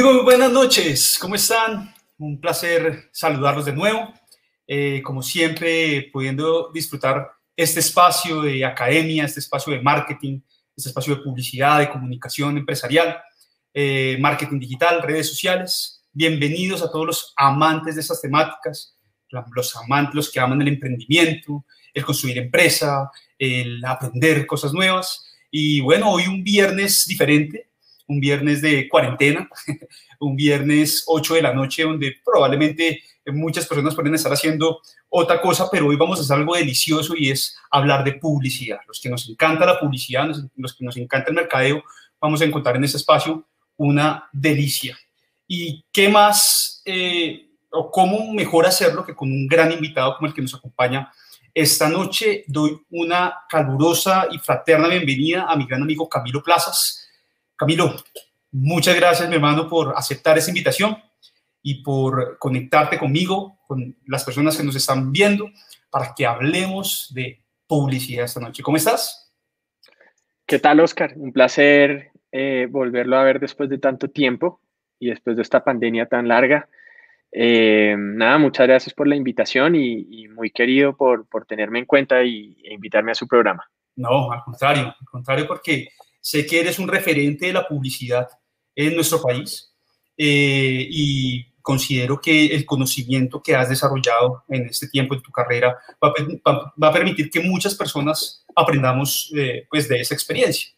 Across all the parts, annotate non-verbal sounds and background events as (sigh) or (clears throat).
Buenas noches. ¿Cómo están? Un placer saludarlos de nuevo. Eh, como siempre, pudiendo disfrutar este espacio de academia, este espacio de marketing, este espacio de publicidad, de comunicación empresarial, eh, marketing digital, redes sociales. Bienvenidos a todos los amantes de estas temáticas, los amantes, los que aman el emprendimiento, el construir empresa, el aprender cosas nuevas. Y bueno, hoy un viernes diferente, un viernes de cuarentena, (laughs) un viernes 8 de la noche, donde probablemente muchas personas pueden estar haciendo otra cosa, pero hoy vamos a hacer algo delicioso y es hablar de publicidad. Los que nos encanta la publicidad, los que nos encanta el mercadeo, vamos a encontrar en este espacio una delicia. ¿Y qué más eh, o cómo mejor hacerlo que con un gran invitado como el que nos acompaña esta noche? Doy una calurosa y fraterna bienvenida a mi gran amigo Camilo Plazas Camilo, muchas gracias, mi hermano, por aceptar esa invitación y por conectarte conmigo, con las personas que nos están viendo, para que hablemos de publicidad esta noche. ¿Cómo estás? ¿Qué tal, Oscar? Un placer eh, volverlo a ver después de tanto tiempo y después de esta pandemia tan larga. Eh, nada, muchas gracias por la invitación y, muy querido por, por, tenerme en cuenta y, e invitarme a su programa. No, al contrario, al contrario, porque Sé que eres un referente de la publicidad en nuestro país eh, y considero que el conocimiento que has desarrollado en este tiempo en tu carrera va, a permitir que muchas personas aprendamos eh, pues de esa experiencia.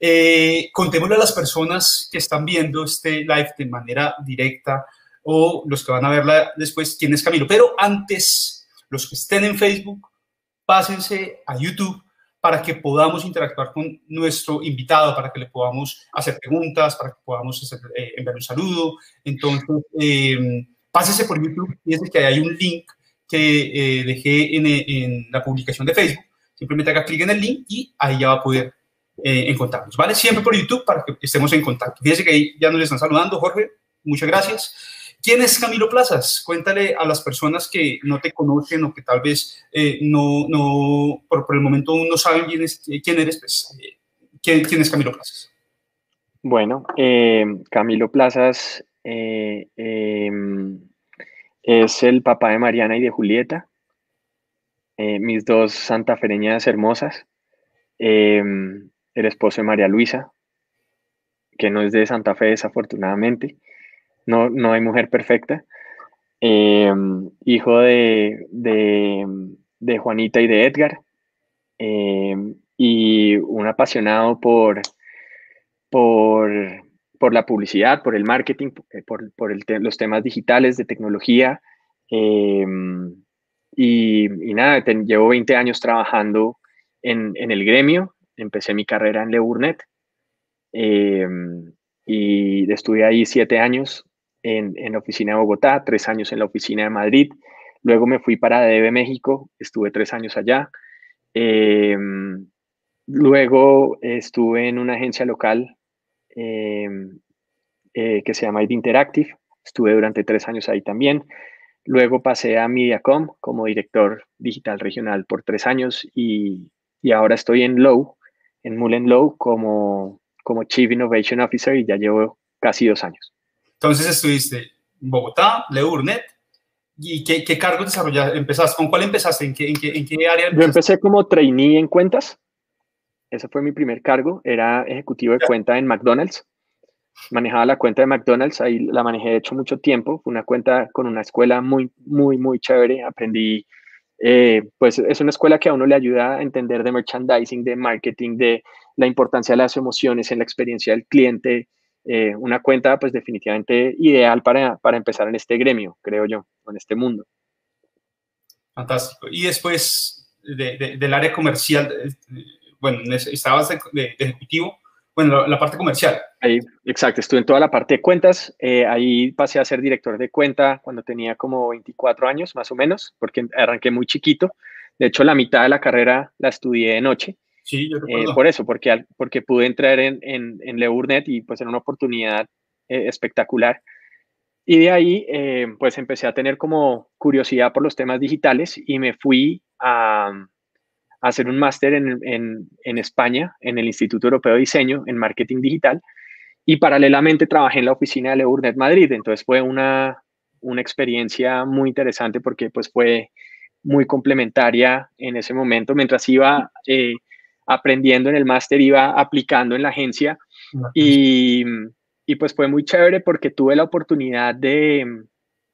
Eh, contémosle a las personas que están viendo este live de manera directa o los que van a verla después quién es Camilo. Pero antes, los que estén en Facebook, pásense a YouTube para que podamos interactuar con nuestro invitado, para que le podamos hacer preguntas, para que podamos eh, enviar un saludo. Entonces, eh, pásese por YouTube, fíjese que hay un link que eh, dejé en, en, la publicación de Facebook. Simplemente haga clic en el link y ahí ya va a poder eh, encontrarnos, ¿vale? Siempre por YouTube para que estemos en contacto. Fíjese que ahí ya nos están saludando, Jorge. Muchas gracias. ¿Quién es Camilo Plazas? Cuéntale a las personas que no te conocen o que tal vez eh, no, no por, el momento no saben quién, es, quién eres. Pues, eh, ¿quién, ¿quién, es Camilo Plazas? Bueno, eh, Camilo Plazas em, es el papá de Mariana y de Julieta, mis dos santafereñas hermosas, em, el esposo de María Luisa, que no es de Santa Fe desafortunadamente, no, no hay mujer perfecta. Em, hijo de, de, Juanita y de Edgar. Em, y un apasionado por, por, por, la publicidad, por el marketing, eh, por, por los temas digitales de tecnología. Y, nada, llevo 20 años trabajando en, en, el gremio. Empecé mi carrera en Le Burnett y estuve ahí siete años en, la oficina de Bogotá, tres años en la oficina de Madrid. Luego me fui para DB México, estuve tres años allá. Em, luego estuve en una agencia local em, eh, que se llama ID Interactive. Estuve durante tres años ahí también. Luego pasé a Mediacom como director digital regional por tres años y, y ahora estoy en Low, en Mullen Low, como, como Chief Innovation Officer y ya llevo casi dos años. Entonces estuviste en Bogotá, Le Burnett, ¿y qué, qué cargo desarrollaste? ¿Empezaste? ¿Con cuál empezaste? ¿En qué, en qué, en qué área? Yo empecé como trainee en cuentas. Ese fue mi primer cargo. Era ejecutivo de cuenta en McDonald's. Manejaba la cuenta de McDonald's, ahí la manejé de hecho mucho tiempo. Fue una cuenta con una escuela muy, muy, muy chévere. Aprendí, eh, pues es una escuela que a uno le ayuda a entender de merchandising, de marketing, de la importancia de las emociones en la experiencia del cliente, eh, una cuenta pues definitivamente ideal para, para, empezar en este gremio, creo yo, en este mundo. Fantástico. Y después del área comercial, eh, bueno, estabas de, ejecutivo, bueno, la, parte comercial. Ahí, exacto, estuve en toda la parte de cuentas, eh, ahí pasé a ser director de cuenta cuando tenía como 24 años más o menos, porque arranqué muy chiquito. De hecho, la mitad de la carrera la estudié de noche Sí, yo eh, por eso, porque, porque pude entrar en, en, en Leurnet y pues era una oportunidad eh, espectacular. Y de ahí, eh, pues empecé a tener como curiosidad por los temas digitales y me fui a, a hacer un máster en, en, en, España, en el Instituto Europeo de Diseño, en Marketing Digital. y paralelamente trabajé en la oficina de Leurnet Madrid, entonces fue una, una experiencia muy interesante porque pues fue muy complementaria en ese momento. Mientras iba eh, aprendiendo en el máster, iba aplicando en la agencia y, y, pues fue muy chévere porque tuve la oportunidad de,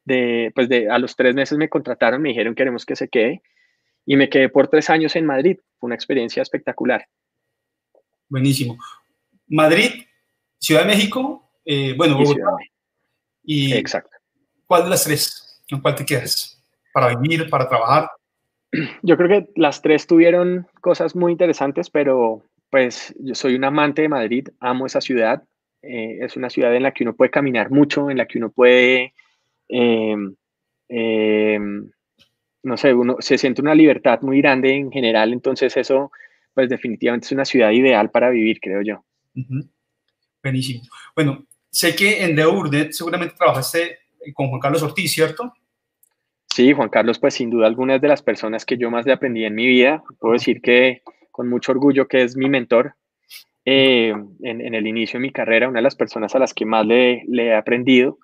de, pues de, a los tres meses me contrataron, me dijeron queremos que se quede y me quedé por tres años en Madrid. Fue una experiencia espectacular. Buenísimo. Madrid, Ciudad de México, eh, bueno, Bogotá. Y, Exacto. ¿Cuál de las tres? ¿En cuál te quedas? ¿Para vivir, para trabajar? (clears throat) Yo creo que las tres tuvieron cosas muy interesantes, pero pues yo soy un amante de Madrid, amo esa ciudad. Eh, es una ciudad en la que uno puede caminar mucho, en la que uno puede, em, em, no sé, uno se siente una libertad muy grande en general, entonces eso, pues definitivamente es una ciudad ideal para vivir, creo yo. Buenísimo. Bueno, sé que en The Urnet seguramente trabajaste con Juan Carlos Ortiz, ¿cierto? Sí, Juan Carlos, pues sin duda alguna es de las personas que yo más le aprendí en mi vida. Puedo decir que con mucho orgullo que es mi mentor eh, en, el inicio de mi carrera, una de las personas a las que más le, he aprendido.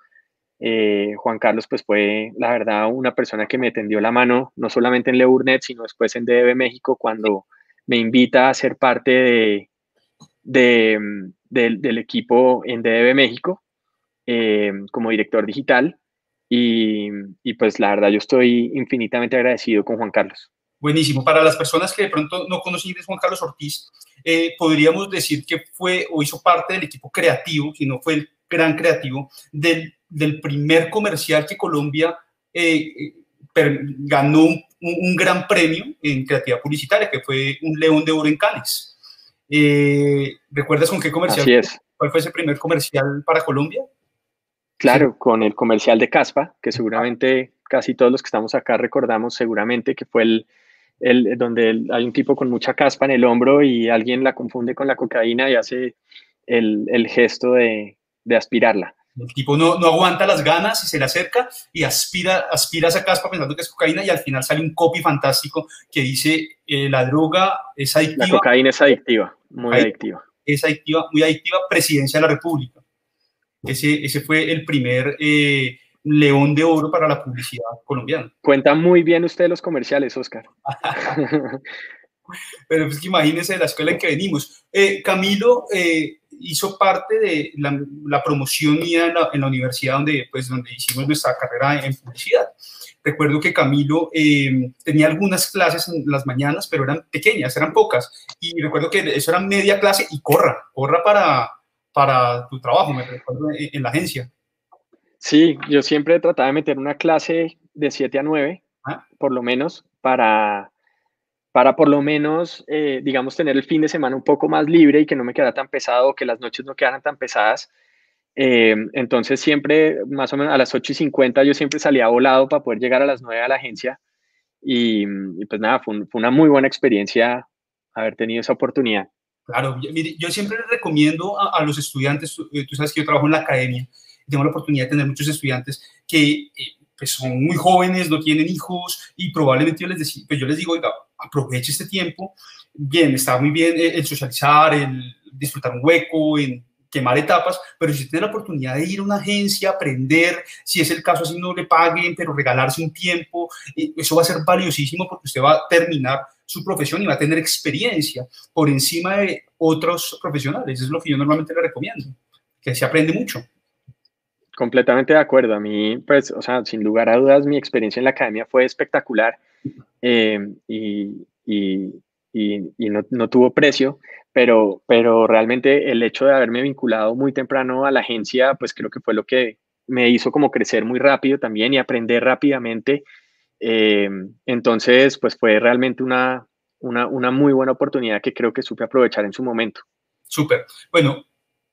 Eh, Juan Carlos, pues fue la verdad una persona que me tendió la mano, no solamente en Leurnet, sino después en DB México, cuando me invita a ser parte de, del, equipo en DB México eh, como director digital. Y, pues la verdad yo estoy infinitamente agradecido con Juan Carlos. Buenísimo. Para las personas que de pronto no conocen a Juan Carlos Ortiz, eh, podríamos decir que fue o hizo parte del equipo creativo, si no fue el gran creativo, del, del primer comercial que Colombia eh, ganó un, gran premio en creatividad publicitaria, que fue un León de Oro en Cannes. Eh, ¿Recuerdas con qué comercial? Así es. ¿Cuál fue ese primer comercial para Colombia? Claro, con el comercial de Caspa, que seguramente casi todos los que estamos acá recordamos seguramente que fue el, el donde hay un tipo con mucha caspa en el hombro y alguien la confunde con la cocaína y hace el, el gesto de, de, aspirarla. El tipo no, no, aguanta las ganas y se le acerca y aspira, aspira esa caspa pensando que es cocaína y al final sale un copy fantástico que dice eh, la droga es adictiva. La cocaína es adictiva, muy adictiva. Es adictiva, muy adictiva, presidencia de la República. Ese, ese fue el primer eh, león de oro para la publicidad colombiana. Cuenta muy bien usted los comerciales, Oscar. (laughs) Pero pues que imagínese la escuela en que venimos. Eh, Camilo eh, hizo parte de la, promoción mía en la, universidad donde, pues, donde hicimos nuestra carrera en publicidad. Recuerdo que Camilo tenía algunas clases en las mañanas, pero eran pequeñas, eran pocas. Y recuerdo que eso era media clase y corra, corra para, para tu trabajo, me recuerdo, en, la agencia. Sí, yo siempre trataba de meter una clase de 7 a 9, ah. por lo menos, para, para por lo menos, eh, digamos, tener el fin de semana un poco más libre y que no me quedara tan pesado, que las noches no quedaran tan pesadas. Eh, entonces siempre, más o menos a las 8 y 50, yo siempre salía volado para poder llegar a las 9 a la agencia. Y, pues nada, fue, fue, una muy buena experiencia haber tenido esa oportunidad. Claro, yo siempre les recomiendo a, los estudiantes, eh, tú, sabes que yo trabajo en la academia, tengo la oportunidad de tener muchos estudiantes que eh, pues son muy jóvenes, no tienen hijos y probablemente yo les, decía, pues yo les digo, oiga, aproveche este tiempo, bien, está muy bien el, socializar, el disfrutar un hueco, en quemar etapas, pero si tiene la oportunidad de ir a una agencia, aprender, si es el caso así no le paguen, pero regalarse un tiempo, eh, eso va a ser valiosísimo porque usted va a terminar su profesión y va a tener experiencia por encima de otros profesionales. Es lo que yo normalmente le recomiendo, que se aprende mucho. Completamente de acuerdo. A mí, pues, o sea, sin lugar a dudas, mi experiencia en la academia fue espectacular eh, y, y, y, no, no, tuvo precio, pero, pero realmente el hecho de haberme vinculado muy temprano a la agencia, pues creo que fue lo que me hizo como crecer muy rápido también y aprender rápidamente eh, entonces, pues fue realmente una, una, una, muy buena oportunidad que creo que supe aprovechar en su momento. Súper. Bueno,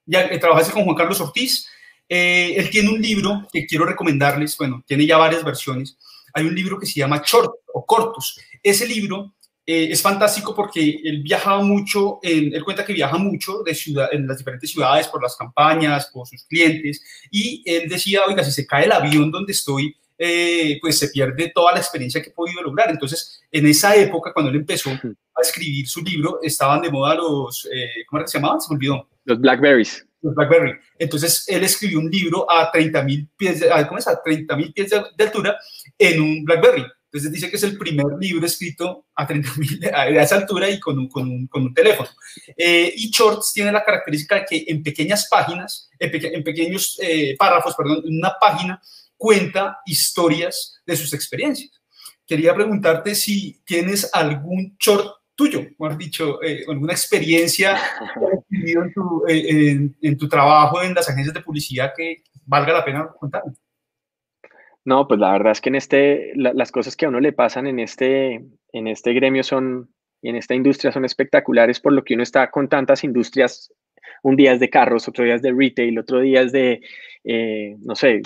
ya trabajaste con Juan Carlos Ortiz. Eh, él tiene un libro que quiero recomendarles. Bueno, tiene ya varias versiones. Hay un libro que se llama Short o Cortos. Ese libro eh, es fantástico porque él viajaba mucho, él cuenta que viaja mucho de ciudad, en las diferentes ciudades por las campañas, por sus clientes, y él decía, oiga, si se cae el avión donde estoy, eh, pues se pierde toda la experiencia que he podido lograr. Entonces, en esa época, cuando él empezó a escribir su libro, estaban de moda los, eh, ¿cómo era que se llamaban? Se me olvidó. Los Blackberries. Los Blackberry. Entonces, él escribió un libro a 30.000 pies, de, ¿cómo es? A 30.000 pies de, altura en un Blackberry. Entonces dice que es el primer libro escrito a 30.000 (laughs) a esa altura y con un, con un, con un teléfono. Eh, y Shorts tiene la característica de que en pequeñas páginas, en, en pequeños párrafos, perdón, en una página, cuenta historias de sus experiencias. Quería preguntarte si tienes algún short tuyo, mejor dicho, eh, alguna experiencia en tu, eh, en, tu trabajo en las agencias de publicidad que valga la pena contar. No, pues la verdad es que en este, las cosas que a uno le pasan en este, en este gremio son, en esta industria son espectaculares por lo que uno está con tantas industrias. Un día es de carros, otro día es de retail, otro día es de, eh, no sé,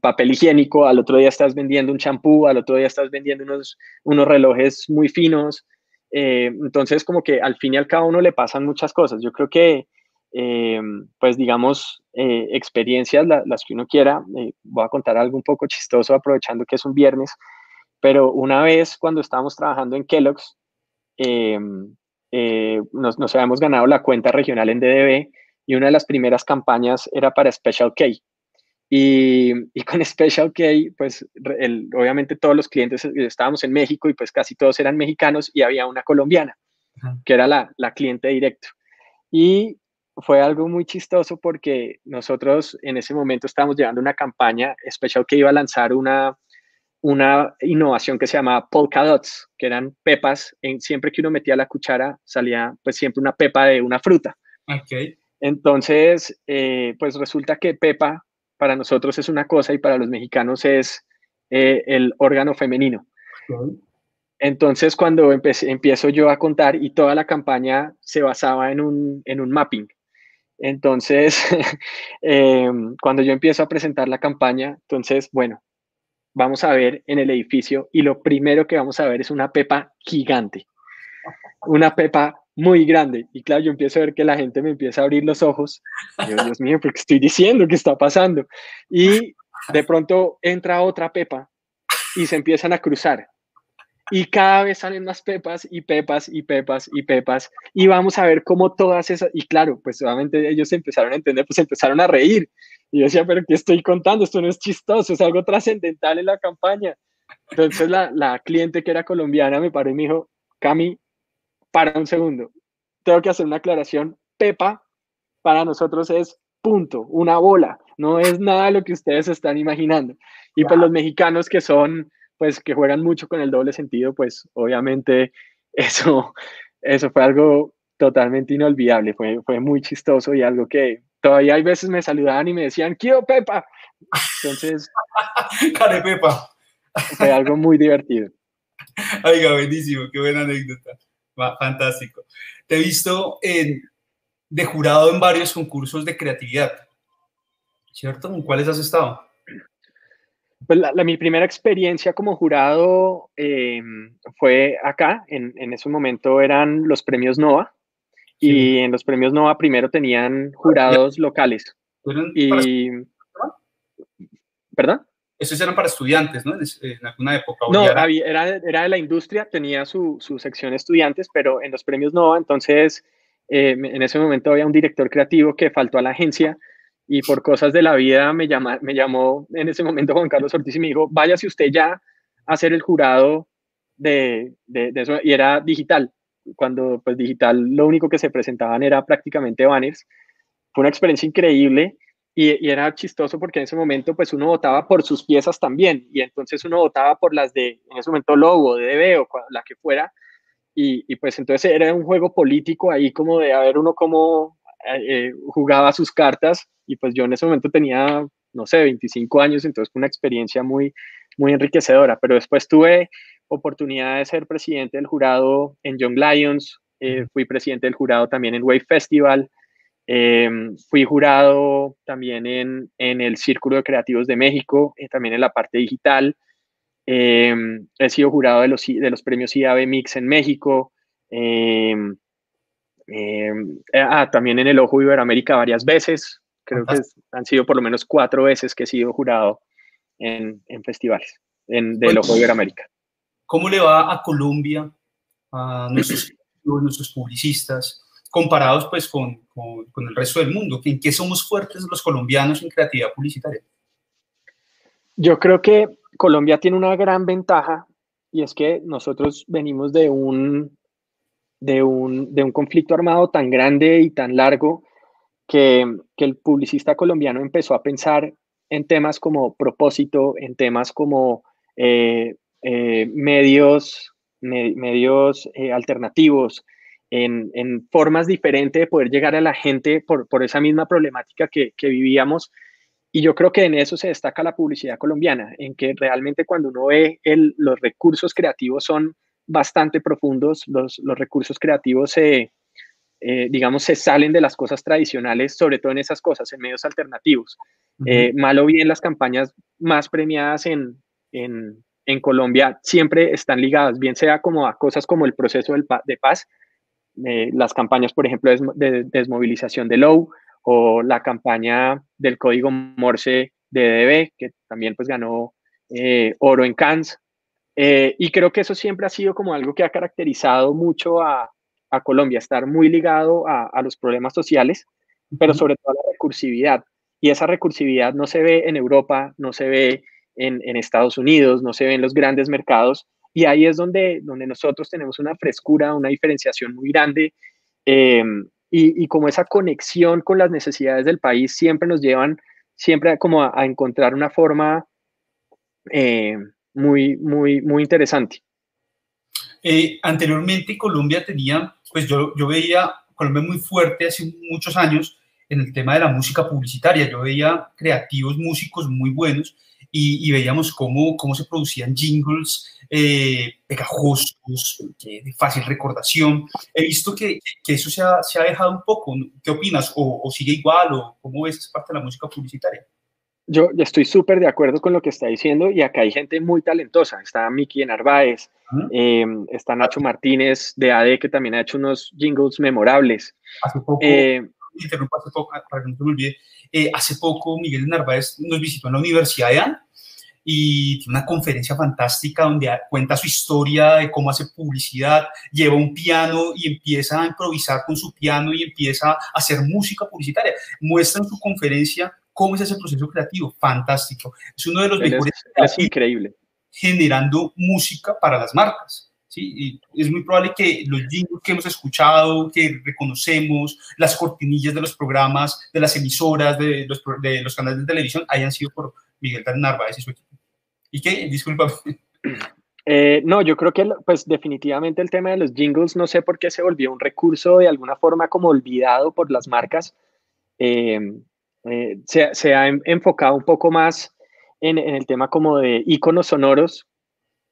papel higiénico, al otro día estás vendiendo un champú, al otro día estás vendiendo unos, unos relojes muy finos. Eh, entonces, como que al fin y al cabo uno le pasan muchas cosas. Yo creo que, eh, pues digamos, experiencias, las que uno quiera, voy a contar algo un poco chistoso aprovechando que es un viernes, pero una vez cuando estábamos trabajando en Kellogg's, nos, nos habíamos ganado la cuenta regional en DDB y una de las primeras campañas era para Special K. Y, con (laughs) Special K, pues obviamente todos los clientes eh, estábamos en México y pues casi todos eran mexicanos y había una colombiana, que era la, la cliente directo. Y fue algo muy chistoso porque nosotros en ese momento estábamos llevando una campaña, Special K iba a lanzar una, una innovación que se llamaba polka dots, que eran pepas, en, siempre que uno metía la cuchara salía pues siempre una pepa de una fruta. Okay. Entonces, eh, pues resulta que pepa para nosotros es una cosa y para los mexicanos es eh, el órgano femenino. Entonces, cuando empiezo yo a contar y toda la campaña se basaba en un, en un mapping. Entonces, (laughs) em, cuando yo empiezo a presentar la campaña, entonces, bueno, vamos a ver en el edificio y lo primero que vamos a ver es una pepa gigante. Una pepa muy grande. Y claro, yo empiezo a ver que la gente me empieza a abrir los ojos. Dios mío, porque estoy diciendo qué está pasando. Y de pronto entra otra pepa y se empiezan a cruzar. Y cada vez salen más pepas y pepas y pepas y pepas. Y vamos a ver cómo todas esas. Y claro, pues obviamente ellos empezaron a entender, pues empezaron a reír. Y yo decía, pero ¿qué estoy contando? Esto no es chistoso, es algo trascendental en la campaña. Entonces la, la cliente que era colombiana me paró y me dijo, Cami, para un segundo. Tengo que hacer una aclaración. Pepa para nosotros es punto, una bola. No es nada lo que ustedes están imaginando. Y pues los mexicanos que son, pues que juegan mucho con el doble sentido, pues obviamente eso, eso fue algo totalmente inolvidable. Fue, fue muy chistoso y algo que todavía hay veces me saludaban y me decían, quiero Pepa. Entonces, (laughs) Care Pepa. Fue algo muy divertido. Oiga, buenísimo, qué buena anécdota. Fantástico. Te he visto de jurado en varios concursos de creatividad, ¿cierto? ¿En cuáles has estado? Pues mi primera experiencia como jurado em, fue acá, en, en, ese momento eran los premios NOVA, y en los premios NOVA primero tenían jurados locales. Y, ¿Perdón? esos eran para estudiantes, ¿no? En, alguna época. No, era... Era, de la industria, tenía su, su, sección estudiantes, pero en los premios NOVA, entonces eh, en ese momento había un director creativo que faltó a la agencia y por cosas de la vida me, llama, me llamó en ese momento Juan Carlos Ortiz y me dijo, váyase usted ya a ser el jurado de, de, de eso, y era digital, cuando pues digital lo único que se presentaban era prácticamente banners. Fue una experiencia increíble y, era chistoso porque en ese momento pues uno votaba por sus piezas también y entonces uno votaba por las de, en ese momento Logo, DB o la que fuera y, y pues entonces era un juego político ahí como de a ver uno cómo eh, eh, jugaba sus cartas y pues yo en ese momento tenía, no sé, 25 años, entonces fue una experiencia muy, muy enriquecedora, pero después tuve oportunidad de ser presidente del jurado en Young Lions, eh, fui presidente del jurado también en Wave Festival, Em, fui jurado también en, en, el Círculo de Creativos de México, eh, también en la parte digital. Em, he sido jurado de los, de los premios IAB Mix en México. Em, ah, también en el Ojo Iberoamérica varias veces. Creo que han sido por lo menos cuatro veces que he sido jurado en, festivales en, de Loco América. ¿Cómo le va a Colombia, a nuestros, publicistas, comparados pues con, el resto del mundo? ¿En qué somos fuertes los colombianos en creatividad publicitaria? Yo creo que Colombia tiene una gran ventaja y es que nosotros venimos de un, de un, de un conflicto armado tan grande y tan largo que, que el publicista colombiano empezó a pensar en temas como propósito, en temas como eh, eh, medios, medios eh, alternativos, en, en, formas diferentes de poder llegar a la gente por, por esa misma problemática que, que, vivíamos. Y yo creo que en eso se destaca la publicidad colombiana, en que realmente cuando uno ve el, los recursos creativos son bastante profundos, los, los recursos creativos se, eh, digamos, se salen de las cosas tradicionales, sobre todo en esas cosas, en medios alternativos. Eh, mal o bien, las campañas más premiadas en, en, en, Colombia siempre están ligadas, bien sea como a cosas como el proceso de paz, eh, las campañas, por ejemplo, de, desmovilización de Low o la campaña del código Morse de DB, que también pues ganó oro en Cannes. y creo que eso siempre ha sido como algo que ha caracterizado mucho a, a Colombia, estar muy ligado a, los problemas sociales, pero sobre todo a la recursividad. Y esa recursividad no se ve en Europa, no se ve en, Estados Unidos, no se ve en los grandes mercados. Y ahí es donde, donde nosotros tenemos una frescura, una diferenciación muy grande. Em, y, como esa conexión con las necesidades del país siempre nos llevan, siempre como a, encontrar una forma eh, muy, muy, muy interesante. Eh, anteriormente Colombia tenía, pues yo, yo veía Colombia muy fuerte hace muchos años en el tema de la música publicitaria. Yo veía creativos músicos muy buenos y, veíamos cómo, cómo se producían jingles eh, pegajosos, de fácil recordación. He visto que, que eso se ha, se ha, dejado un poco. ¿Qué opinas? ¿O, ¿O, sigue igual? ¿O cómo ves parte de la música publicitaria? Yo estoy súper de acuerdo con lo que está diciendo y acá hay gente muy talentosa. Está Miki Narváez, eh, está Nacho Martínez de AD que también ha hecho unos jingles memorables. Hace poco, eh, hace poco, para que no me olvide, eh, hace poco Miguel Narváez nos visitó en la Universidad de AN y tiene una conferencia fantástica donde cuenta su historia de cómo hace publicidad, lleva un piano y empieza a improvisar con su piano y empieza a hacer música publicitaria. Muestra en su conferencia ¿Cómo es ese proceso creativo? Fantástico. Es uno de los mejores. Es, increíble. Generando música para las marcas. ¿Sí? Y es muy probable que los jingles que hemos escuchado, que reconocemos, las cortinillas de los programas, de las emisoras, de los, de los canales de televisión, hayan sido por Miguel Narváez y su equipo. ¿Y qué? Disculpa. (laughs) Eh, no, yo creo que pues definitivamente el tema de los jingles, no sé por qué se volvió un recurso de alguna forma como olvidado por las marcas. Eh, eh, se, ha enfocado un poco más en, el tema como de iconos sonoros.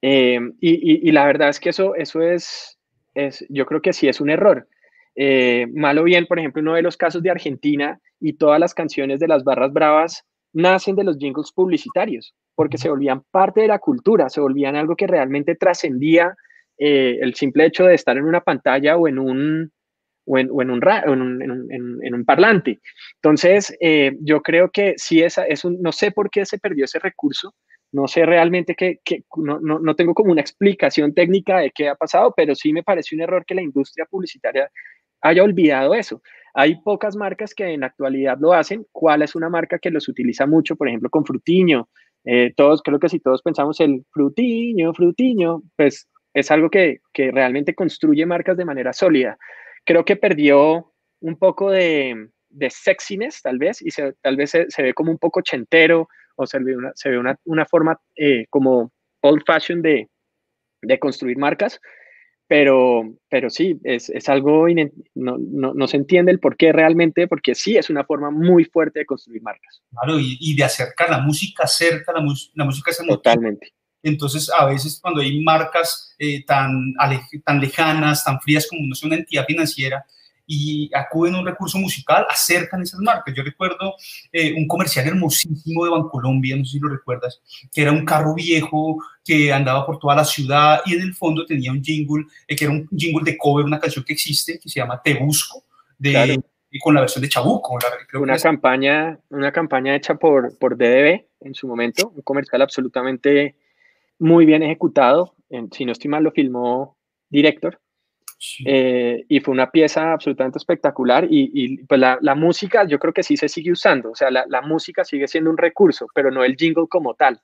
Eh, y, la verdad es que eso, eso es, es, yo creo que sí es un error. Eh, malo bien, por ejemplo, uno de los casos de Argentina y todas las canciones de las barras bravas nacen de los jingles publicitarios, porque se volvían parte de la cultura, se volvían algo que realmente trascendía el simple hecho de estar en una pantalla o en un, o en, o en, un, en, en, un, parlante. Entonces, eh, yo creo que sí, esa, es un, no sé por qué se perdió ese recurso, no sé realmente que no, no, no, tengo como una explicación técnica de qué ha pasado, pero sí me parece un error que la industria publicitaria haya olvidado eso. Hay pocas marcas que en la actualidad lo hacen. ¿Cuál es una marca que los utiliza mucho? Por ejemplo, con Frutiño. Eh, todos, creo que si todos pensamos el Frutiño, Frutiño, pues es algo que, que realmente construye marcas de manera sólida creo que perdió un poco de, de sexiness, tal vez, y tal vez se, ve como un poco chentero, o se ve una, se ve una, una forma eh, como old fashion de, de, construir marcas, pero, pero sí, es, es algo, no, no, no, se entiende el por qué realmente, porque sí es una forma muy fuerte de construir marcas. Claro, y, y de acercar la música cerca, la, la música se Totalmente. Entonces, a veces cuando hay marcas eh, tan, tan lejanas, tan frías como no una entidad financiera, y acuden a un recurso musical, acercan esas marcas. Yo recuerdo eh, un comercial hermosísimo de Bancolombia, no sé si lo recuerdas, que era un carro viejo que andaba por toda la ciudad y en el fondo tenía un jingle, eh, que era un jingle de cover, una canción que existe, que se llama Te Busco, de, y con la versión de Chabuco. una, campaña, una campaña hecha por, por DDB en su momento, un comercial absolutamente muy bien ejecutado. En, si no estoy mal, lo filmó Director. Eh, y fue una pieza absolutamente espectacular y, y pues la, la, música yo creo que sí se sigue usando, o sea, la, la, música sigue siendo un recurso, pero no el jingle como tal.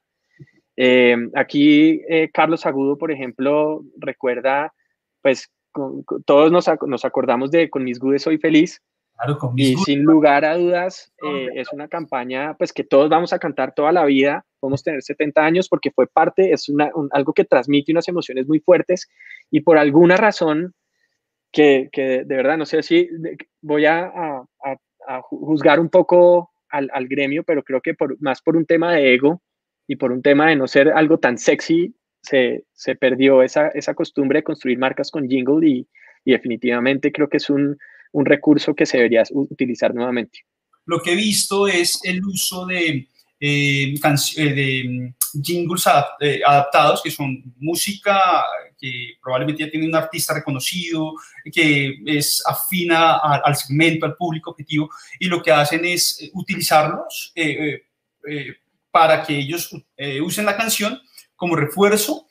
Eh, aquí eh, Carlos Agudo, por ejemplo, recuerda, pues todos nos, nos, acordamos de Con mis gudes soy feliz. y sin lugar a dudas es una campaña pues que todos vamos a cantar toda la vida, podemos tener 70 años porque fue parte, es una, algo que transmite unas emociones muy fuertes y por alguna razón que, de verdad no sé si voy a, juzgar un poco al, gremio, pero creo que más por un tema de ego y por un tema de no ser algo tan sexy, se, perdió esa, costumbre de construir marcas con jingle y, definitivamente creo que es un, recurso que se debería utilizar nuevamente. Lo que he visto es el uso de, eh, eh, de jingles eh, adaptados, que son música que probablemente ya tiene un artista reconocido, que es afina al segmento, al público objetivo, y lo que hacen es utilizarlos para que ellos usen la canción como refuerzo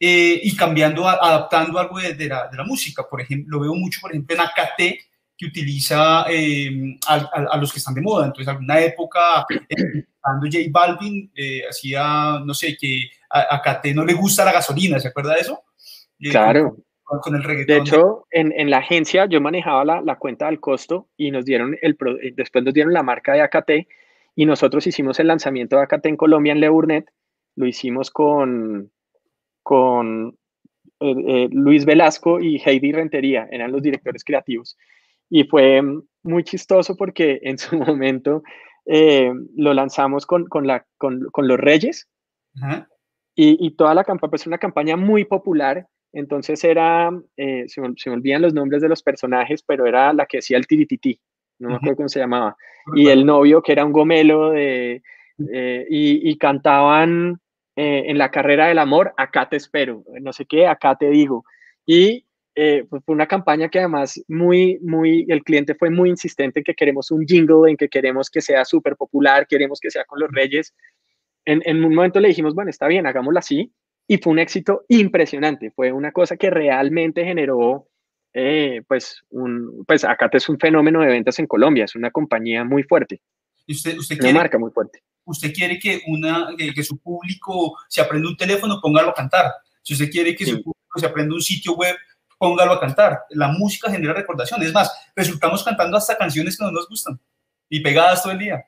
y cambiando, adaptando algo de, la, de, la, música. Por ejemplo, lo veo mucho, por ejemplo, en AKT, que utiliza eh, a, los que están de moda. Entonces, alguna época, eh, cuando J Balvin eh, hacía, no sé, que a, Kate no le gusta la gasolina, ¿se acuerda de eso? Claro. Con, el reggaetón. De hecho, en, en, la agencia yo manejaba la, la, cuenta del costo y nos dieron el, después nos dieron la marca de AKT y nosotros hicimos el lanzamiento de AKT en Colombia en Leurnet. Lo hicimos con, con Luis Velasco y Heidi Rentería, eran los directores creativos. Y fue muy chistoso porque en su (laughs) momento eh, lo lanzamos con, con, la, con, con los Reyes. Y, y, toda la campaña, pues una campaña muy popular. Entonces era, eh, se, me, se, me, olvidan los nombres de los personajes, pero era la que hacía el tiritití, no me acuerdo cómo se llamaba. Y el novio, que era un gomelo, de, eh, y, y, cantaban en la carrera del amor, acá te espero, no sé qué, acá te digo. Y eh, pues fue una campaña que además muy, muy, el cliente fue muy insistente en que queremos un jingle, en que queremos que sea súper popular, queremos que sea con los reyes. En, en, un momento le dijimos, bueno, está bien, hagámoslo así. Y fue un éxito impresionante. Fue una cosa que realmente generó, eh, pues, un, pues acá es un fenómeno de ventas en Colombia. Es una compañía muy fuerte. ¿Y usted, usted una quiere, marca muy fuerte. Usted quiere que, una, que, su público se aprenda un teléfono, póngalo a cantar. Si usted quiere que su público se aprenda un sitio web, póngalo a cantar. La música genera recordación. Es más, resultamos cantando hasta canciones que no nos gustan y pegadas todo el día.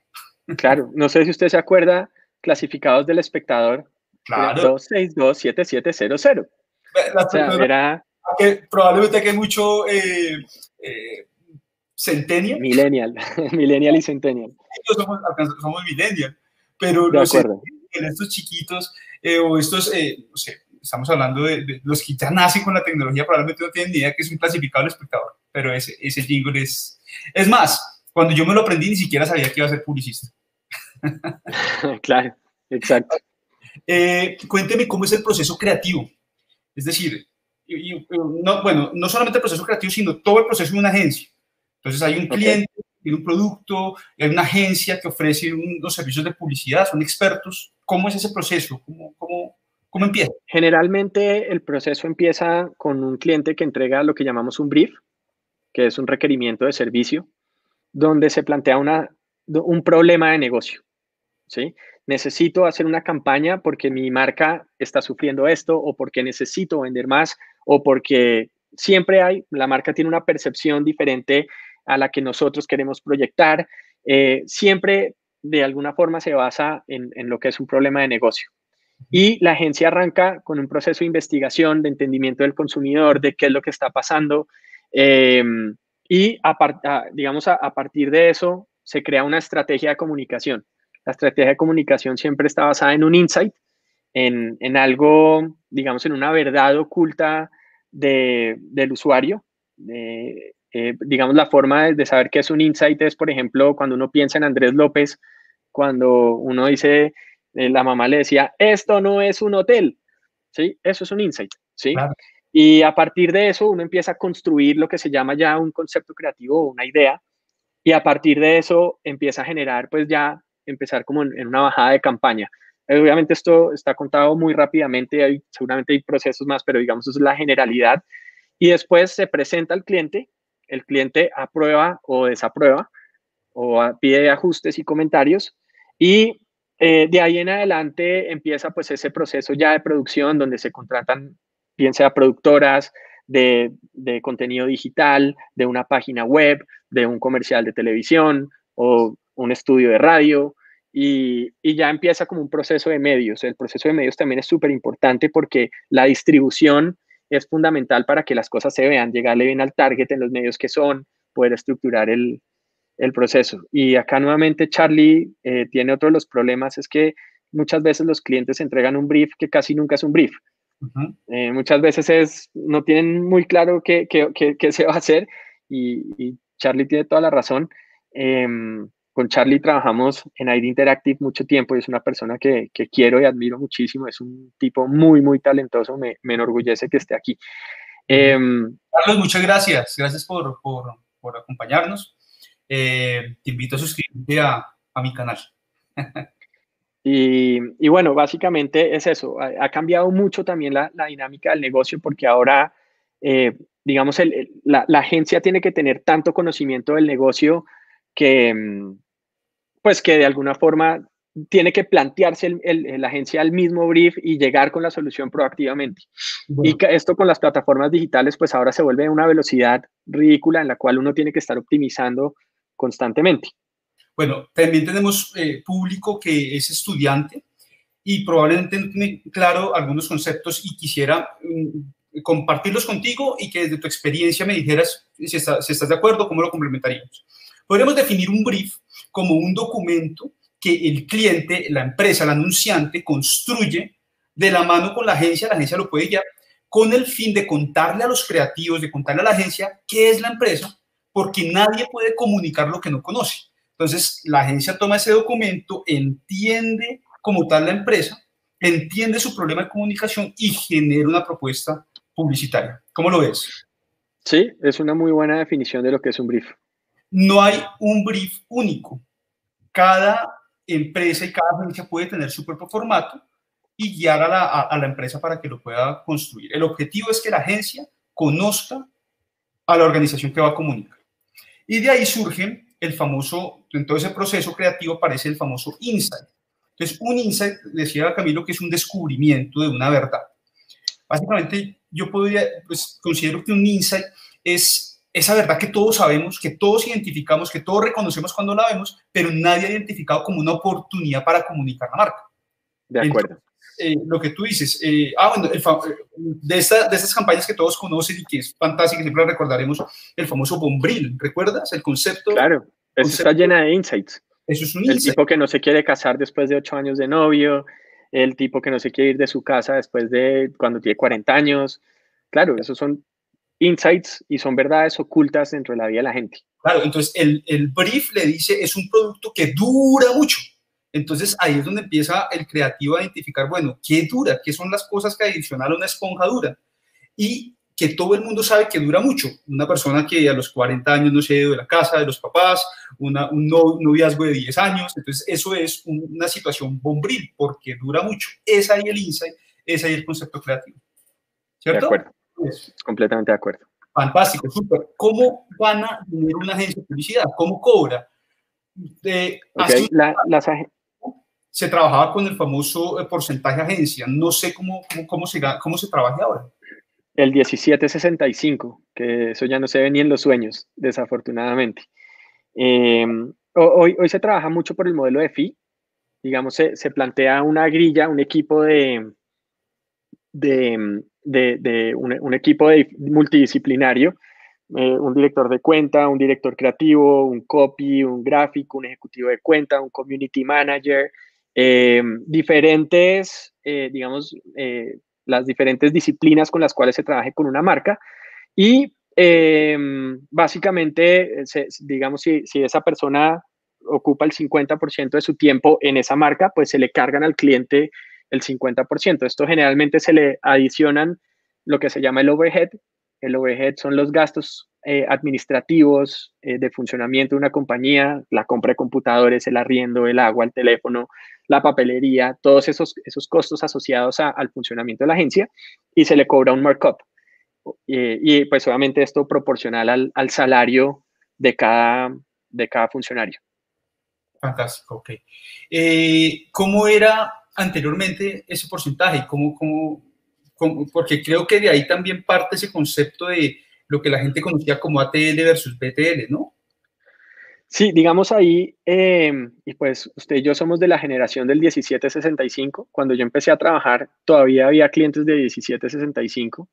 Claro, no sé si usted se acuerda, clasificados del espectador. Claro. 2627700. O sea, era... que probablemente que mucho eh, eh, Centennial. Millennial, (laughs) Millennial y Centennial. Somos, somos Millennial, pero no sé, en estos chiquitos eh, o estos, eh, no sé, estamos hablando de, los que ya nacen con la tecnología, probablemente no tienen ni idea que es un clasificado del espectador, pero ese, ese jingle es... Es más, cuando yo me lo aprendí ni siquiera sabía que iba a ser publicista. (laughs) claro, exacto. Eh, cuénteme cómo es el proceso creativo. Es decir, no, bueno, no solamente el proceso creativo, sino todo el proceso de una agencia. Entonces hay un cliente, tiene un producto, hay una agencia que ofrece unos servicios de publicidad, son expertos. ¿Cómo es ese proceso? ¿Cómo, cómo, ¿Cómo empieza? Generalmente el proceso empieza con un cliente que entrega lo que llamamos un brief, que es un requerimiento de servicio, donde se plantea un problema de negocio. ¿sí? Necesito hacer una campaña porque mi marca está sufriendo esto o porque necesito vender más o porque siempre hay, la marca tiene una percepción diferente a la que nosotros queremos proyectar. Eh, siempre de alguna forma se basa en, lo que es un problema de negocio. Y la agencia arranca con un proceso de investigación, de entendimiento del consumidor, de qué es lo que está pasando. Em, y digamos, a, partir de eso se crea una estrategia de comunicación. La estrategia de comunicación siempre está basada en un insight, en, en algo, digamos, en una verdad oculta de, del usuario. Eh, digamos, la forma de, saber qué es un insight es, por ejemplo, cuando uno piensa en Andrés López, cuando uno dice, eh, la mamá le decía, esto no es un hotel, ¿sí? Eso es un insight, ¿sí? Y a partir de eso uno empieza a construir lo que se llama ya un concepto creativo o una idea y a partir de eso empieza a generar, pues ya empezar como en, una bajada de campaña. Obviamente esto está contado muy rápidamente, hay, seguramente hay procesos más, pero digamos eso es la generalidad. Y después se presenta al cliente, el cliente aprueba o desaprueba o pide ajustes y comentarios y eh, de ahí en adelante empieza pues ese proceso ya de producción donde se contratan bien sea productoras de, contenido digital, de una página web, de un comercial de televisión o un estudio de radio y, y ya empieza como un proceso de medios. El proceso de medios también es súper importante porque la distribución es fundamental para que las cosas se vean, llegarle bien al target en los medios que son, poder estructurar el, el proceso. Y acá nuevamente Charlie eh, tiene otro de los problemas, es que muchas veces los clientes entregan un brief que casi nunca es un brief. Eh, muchas veces es, no tienen muy claro qué, qué, qué, se va a hacer y, Charlie tiene toda la razón. Em, con Charlie trabajamos en ID Interactive mucho tiempo y es una persona que, que, quiero y admiro muchísimo. Es un tipo muy, muy talentoso. Me, me enorgullece que esté aquí. Em, Carlos, muchas gracias. Gracias por, por, por acompañarnos. Eh, te invito a suscribirte a, a mi canal. y, y, bueno, básicamente es eso. Ha, cambiado mucho también la, la, dinámica del negocio porque ahora, eh, digamos, el, la, la, agencia tiene que tener tanto conocimiento del negocio que, mm, pues que de alguna forma tiene que plantearse el, la agencia el mismo brief y llegar con la solución proactivamente. Y esto con las plataformas digitales, pues ahora se vuelve una velocidad ridícula en la cual uno tiene que estar optimizando constantemente. Bueno, también tenemos eh, público que es estudiante y probablemente tiene claro algunos conceptos y quisiera mm, compartirlos contigo y que desde tu experiencia me dijeras si, si estás de acuerdo, cómo lo complementaríamos. Podríamos definir un brief como un documento que el cliente, la empresa, el anunciante construye de la mano con la agencia, la agencia lo puede guiar, con el fin de contarle a los creativos, de contarle a la agencia qué es la empresa, porque nadie puede comunicar lo que no conoce. Entonces, la agencia toma ese documento, entiende como tal la empresa, entiende su problema de comunicación y genera una propuesta publicitaria. ¿Cómo lo ves? Sí, es una muy buena definición de lo que es un brief. No hay un brief único. Cada empresa y cada agencia puede tener su propio formato y guiar a la, a la empresa para que lo pueda construir. El objetivo es que la agencia conozca a la organización que va a comunicar. Y de ahí surge el famoso, en todo ese proceso creativo aparece el famoso insight. Entonces, un insight, decía Camilo, que es un descubrimiento de una verdad. Básicamente, yo podría, pues considero que un insight es esa verdad que todos sabemos, que todos identificamos, que todos reconocemos cuando la vemos, pero nadie ha identificado como una oportunidad para comunicar la marca. De acuerdo. Eh, lo que tú dices, eh, ah, bueno, el, de, esta, de estas campañas que todos conocen y que es fantástica, siempre recordaremos, el famoso bombril, ¿recuerdas? El concepto. Claro, eso está llena de insights. Eso es un El tipo que no se quiere casar después de ocho años de novio, el tipo que no se quiere ir de su casa después de cuando tiene 40 años. Claro, esos son insights y son verdades ocultas dentro de la vida de la gente. Claro, entonces el, el brief le dice es un producto que dura mucho entonces ahí es donde empieza el creativo a identificar, bueno, ¿qué dura? ¿Qué son las cosas que adicional a una esponja dura? Y que todo el mundo sabe que dura mucho. Una persona que a los 40 años no se ha ido de la casa de los papás, una, un noviazgo de 10 años, entonces eso es una situación bombril porque dura mucho. Es ahí el insight, es ahí el concepto creativo. ¿Cierto? De acuerdo. Completamente de acuerdo. Fantástico, súper. ¿Cómo gana dinero una agencia de publicidad? ¿Cómo cobra? De, la, las, se trabajaba con el famoso eh, porcentaje agencia. No sé cómo, cómo, se, cómo se trabaja ahora. El 1765, que eso ya no se ve ni en los sueños, desafortunadamente. Em, hoy, hoy se trabaja mucho por el modelo de FI. Digamos, se, se plantea una grilla, un equipo de, de, de, un, equipo de multidisciplinario, eh, un director de cuenta, un director creativo, un copy, un gráfico, un ejecutivo de cuenta, un community manager, eh, diferentes, eh, digamos, eh, las diferentes disciplinas con las cuales se trabaje con una marca y básicamente, digamos, si, si, esa persona ocupa el 50% de su tiempo en esa marca, pues se le cargan al cliente el 50%. Esto generalmente se le adicionan lo que se llama el overhead. El overhead son los gastos administrativos de funcionamiento de una compañía, la compra de computadores, el arriendo, el agua, el teléfono, la papelería, todos esos, esos costos asociados al funcionamiento de la agencia y se le cobra un markup. y pues obviamente esto proporcional al, al salario de cada, de cada funcionario. Fantástico, ok. Eh, ¿Cómo era anteriormente ese porcentaje? ¿Cómo, cómo, porque creo que de ahí también parte ese concepto de lo que la gente conocía como ATL versus BTL, ¿no? Sí, digamos ahí, eh, y pues usted y yo somos de la generación del 1765. Cuando yo empecé a trabajar, todavía había clientes de 1765.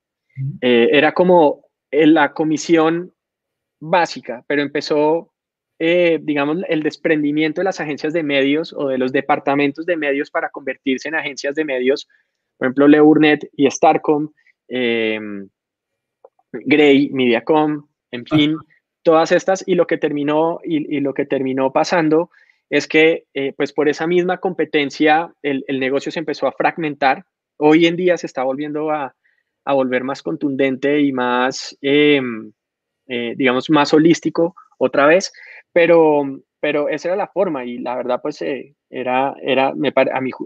Eh, era como la comisión básica, pero empezó, eh, digamos, el desprendimiento de las agencias de medios o de los departamentos de medios para convertirse en agencias de medios, por ejemplo, Leurnet y Starcom, Gray, Mediacom, en fin, todas estas, y lo que terminó, y, lo que terminó pasando es que, eh, pues por esa misma competencia, el, negocio se empezó a fragmentar. Hoy en día se está volviendo a, a volver más contundente y más, em, eh, digamos, más holístico otra vez, pero, pero esa era la forma y la verdad, pues eh, era, era a, mi,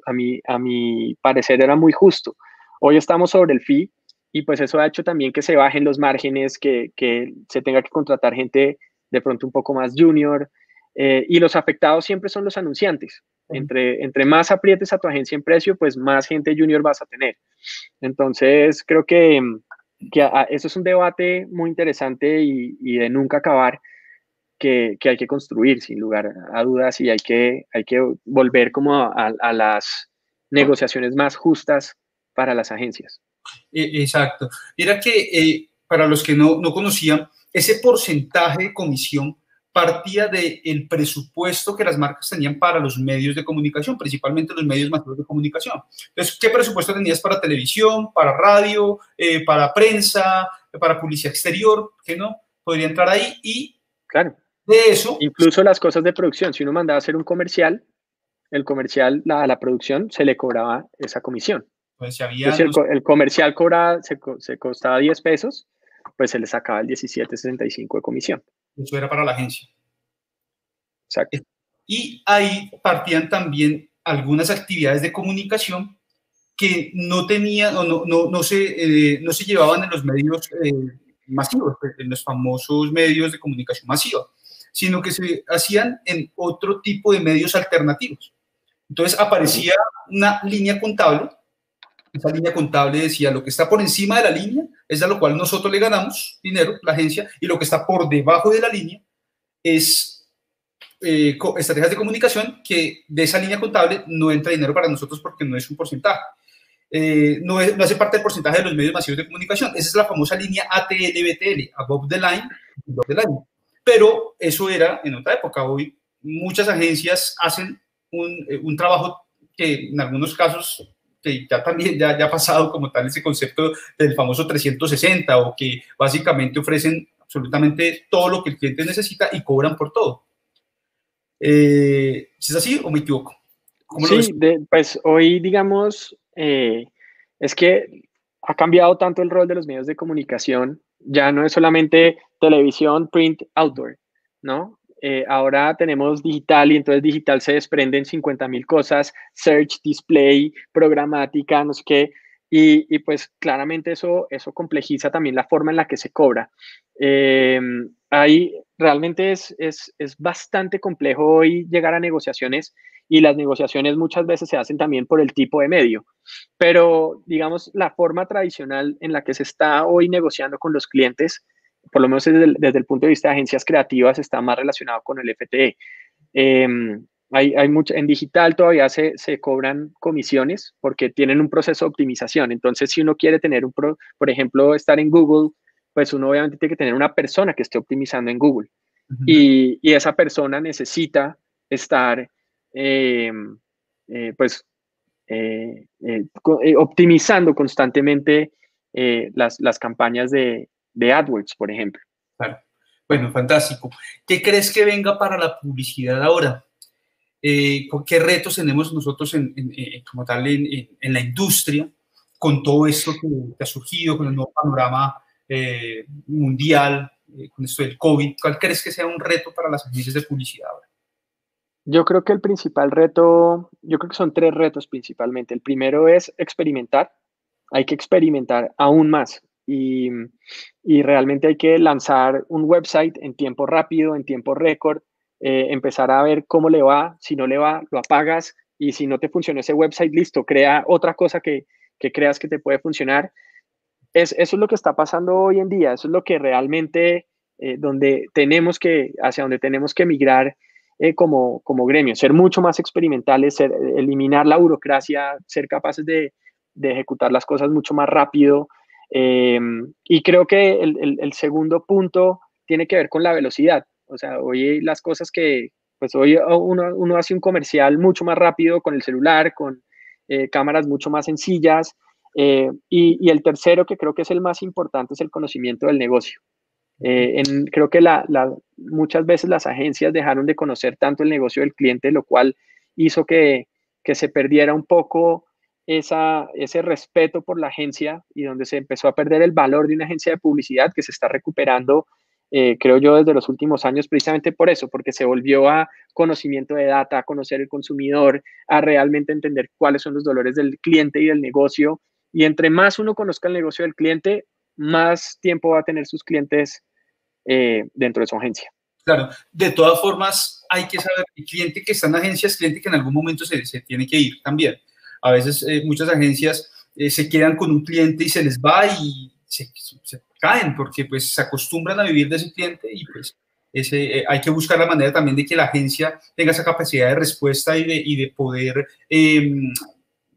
a, mi, a mi parecer era muy justo. Hoy estamos sobre el fee y pues eso ha hecho también que se bajen los márgenes, que, que se tenga que contratar gente de pronto un poco más junior eh, y los afectados siempre son los anunciantes. Entre, entre más aprietes a tu agencia en precio, pues más gente junior vas a tener. Entonces, creo que que eso es un debate muy interesante y, de nunca acabar que, hay que construir, sin lugar a dudas, y hay que, hay que volver como a, las negociaciones más justas para las agencias. E, exacto. Mira que eh, para los que no, no conocían, ese porcentaje de comisión partía del presupuesto que las marcas tenían para los medios de comunicación, principalmente los medios masivos de comunicación. Entonces, ¿qué presupuesto tenías para televisión, para radio, eh, para prensa, para publicidad exterior? Que no podría entrar ahí y claro. de eso. Incluso las cosas de producción. Si uno mandaba a hacer un comercial, el comercial, la, la producción, se le cobraba esa comisión. Pues si había, el, comercial cobraba, se, se costaba 10 pesos, pues se le sacaba el 17.65 de comisión. Eso era para la agencia. Exacto. Y ahí partían también algunas actividades de comunicación que no tenían o no, no, no se, eh, no se llevaban en los medios eh, masivos, pues, en los famosos medios de comunicación masiva, sino que se hacían en otro tipo de medios alternativos. Entonces aparecía una línea contable, esa línea contable decía lo que está por encima de la línea es a lo cual nosotros le ganamos dinero, la agencia, y lo que está por debajo de la línea es eh, estrategias de comunicación que de esa línea contable no entra dinero para nosotros porque no es un porcentaje. Eh, no, no, hace parte del porcentaje de los medios masivos de comunicación. Esa es la famosa línea ATL-BTL, above the line, above the line. Pero eso era en otra época. Hoy muchas agencias hacen un, eh, un trabajo que en algunos casos que ya también ya, ya ha pasado como tal ese concepto del famoso 360 o que básicamente ofrecen absolutamente todo lo que el cliente necesita y cobran por todo. Eh, ¿Es así o me equivoco? Sí, pues hoy digamos, eh, es que ha cambiado tanto el rol de los medios de comunicación, ya no es solamente televisión, print, outdoor, ¿no? Eh, ahora tenemos digital y entonces digital se desprenden 50 mil cosas, search, display, programática, no sé qué, y, pues claramente eso, eso complejiza también la forma en la que se cobra. Eh, ahí realmente es, es, es, bastante complejo hoy llegar a negociaciones y las negociaciones muchas veces se hacen también por el tipo de medio, pero digamos la forma tradicional en la que se está hoy negociando con los clientes por lo menos desde el, punto de vista de agencias creativas, está más relacionado con el FTE. Em, hay, hay mucho, en digital todavía se, se, cobran comisiones porque tienen un proceso de optimización. Entonces, si uno quiere tener un, pro, por ejemplo, estar en Google, pues uno obviamente tiene que tener una persona que esté optimizando en Google. y, y, esa persona necesita estar, em, eh, pues, eh, eh, optimizando constantemente las, las campañas de, de AdWords, por ejemplo. Bueno, fantástico. ¿Qué crees que venga para la publicidad ahora? Eh, ¿Qué retos tenemos nosotros en, eh, como tal en, la industria con todo esto que, ha surgido, con el nuevo panorama eh, mundial eh, con esto del COVID? ¿Cuál crees que sea un reto para las agencias de publicidad ahora? Yo creo que el principal reto, yo creo que son tres retos principalmente. El primero es experimentar. Hay que experimentar aún más y, realmente hay que lanzar un website en tiempo rápido, en tiempo récord, eh, empezar a ver cómo le va. Si no le va, lo apagas y si no te funciona ese website, listo, crea otra cosa que, que creas que te puede funcionar. Es, eso es lo que está pasando hoy en día. Eso es lo que realmente, eh, donde tenemos que, hacia donde tenemos que migrar eh, como, como gremio, ser mucho más experimentales, ser, eliminar la burocracia, ser capaces de, de ejecutar las cosas mucho más rápido. Eh, y creo que el, el, segundo punto tiene que ver con la velocidad. O sea, hoy las cosas que, pues hoy uno, uno hace un comercial mucho más rápido con el celular, con eh, cámaras mucho más sencillas. Eh, y, el tercero, que creo que es el más importante, es el conocimiento del negocio. Creo que la, muchas veces las agencias dejaron de conocer tanto el negocio del cliente, lo cual hizo que, que se perdiera un poco esa, ese respeto por la agencia y donde se empezó a perder el valor de una agencia de publicidad que se está recuperando, eh, creo yo, desde los últimos años, precisamente por eso, porque se volvió a conocimiento de data, a conocer el consumidor, a realmente entender cuáles son los dolores del cliente y del negocio. Y entre más uno conozca el negocio del cliente, más tiempo va a tener sus clientes eh, dentro de su agencia. Claro, de todas formas hay que saber, el cliente que está en agencia es cliente que en algún momento se, se tiene que ir también. A veces eh, muchas agencias eh, se quedan con un cliente y se les va y se, se, caen porque pues se acostumbran a vivir de ese cliente y pues ese, eh, hay que buscar la manera también de que la agencia tenga esa capacidad de respuesta y de, y de poder em,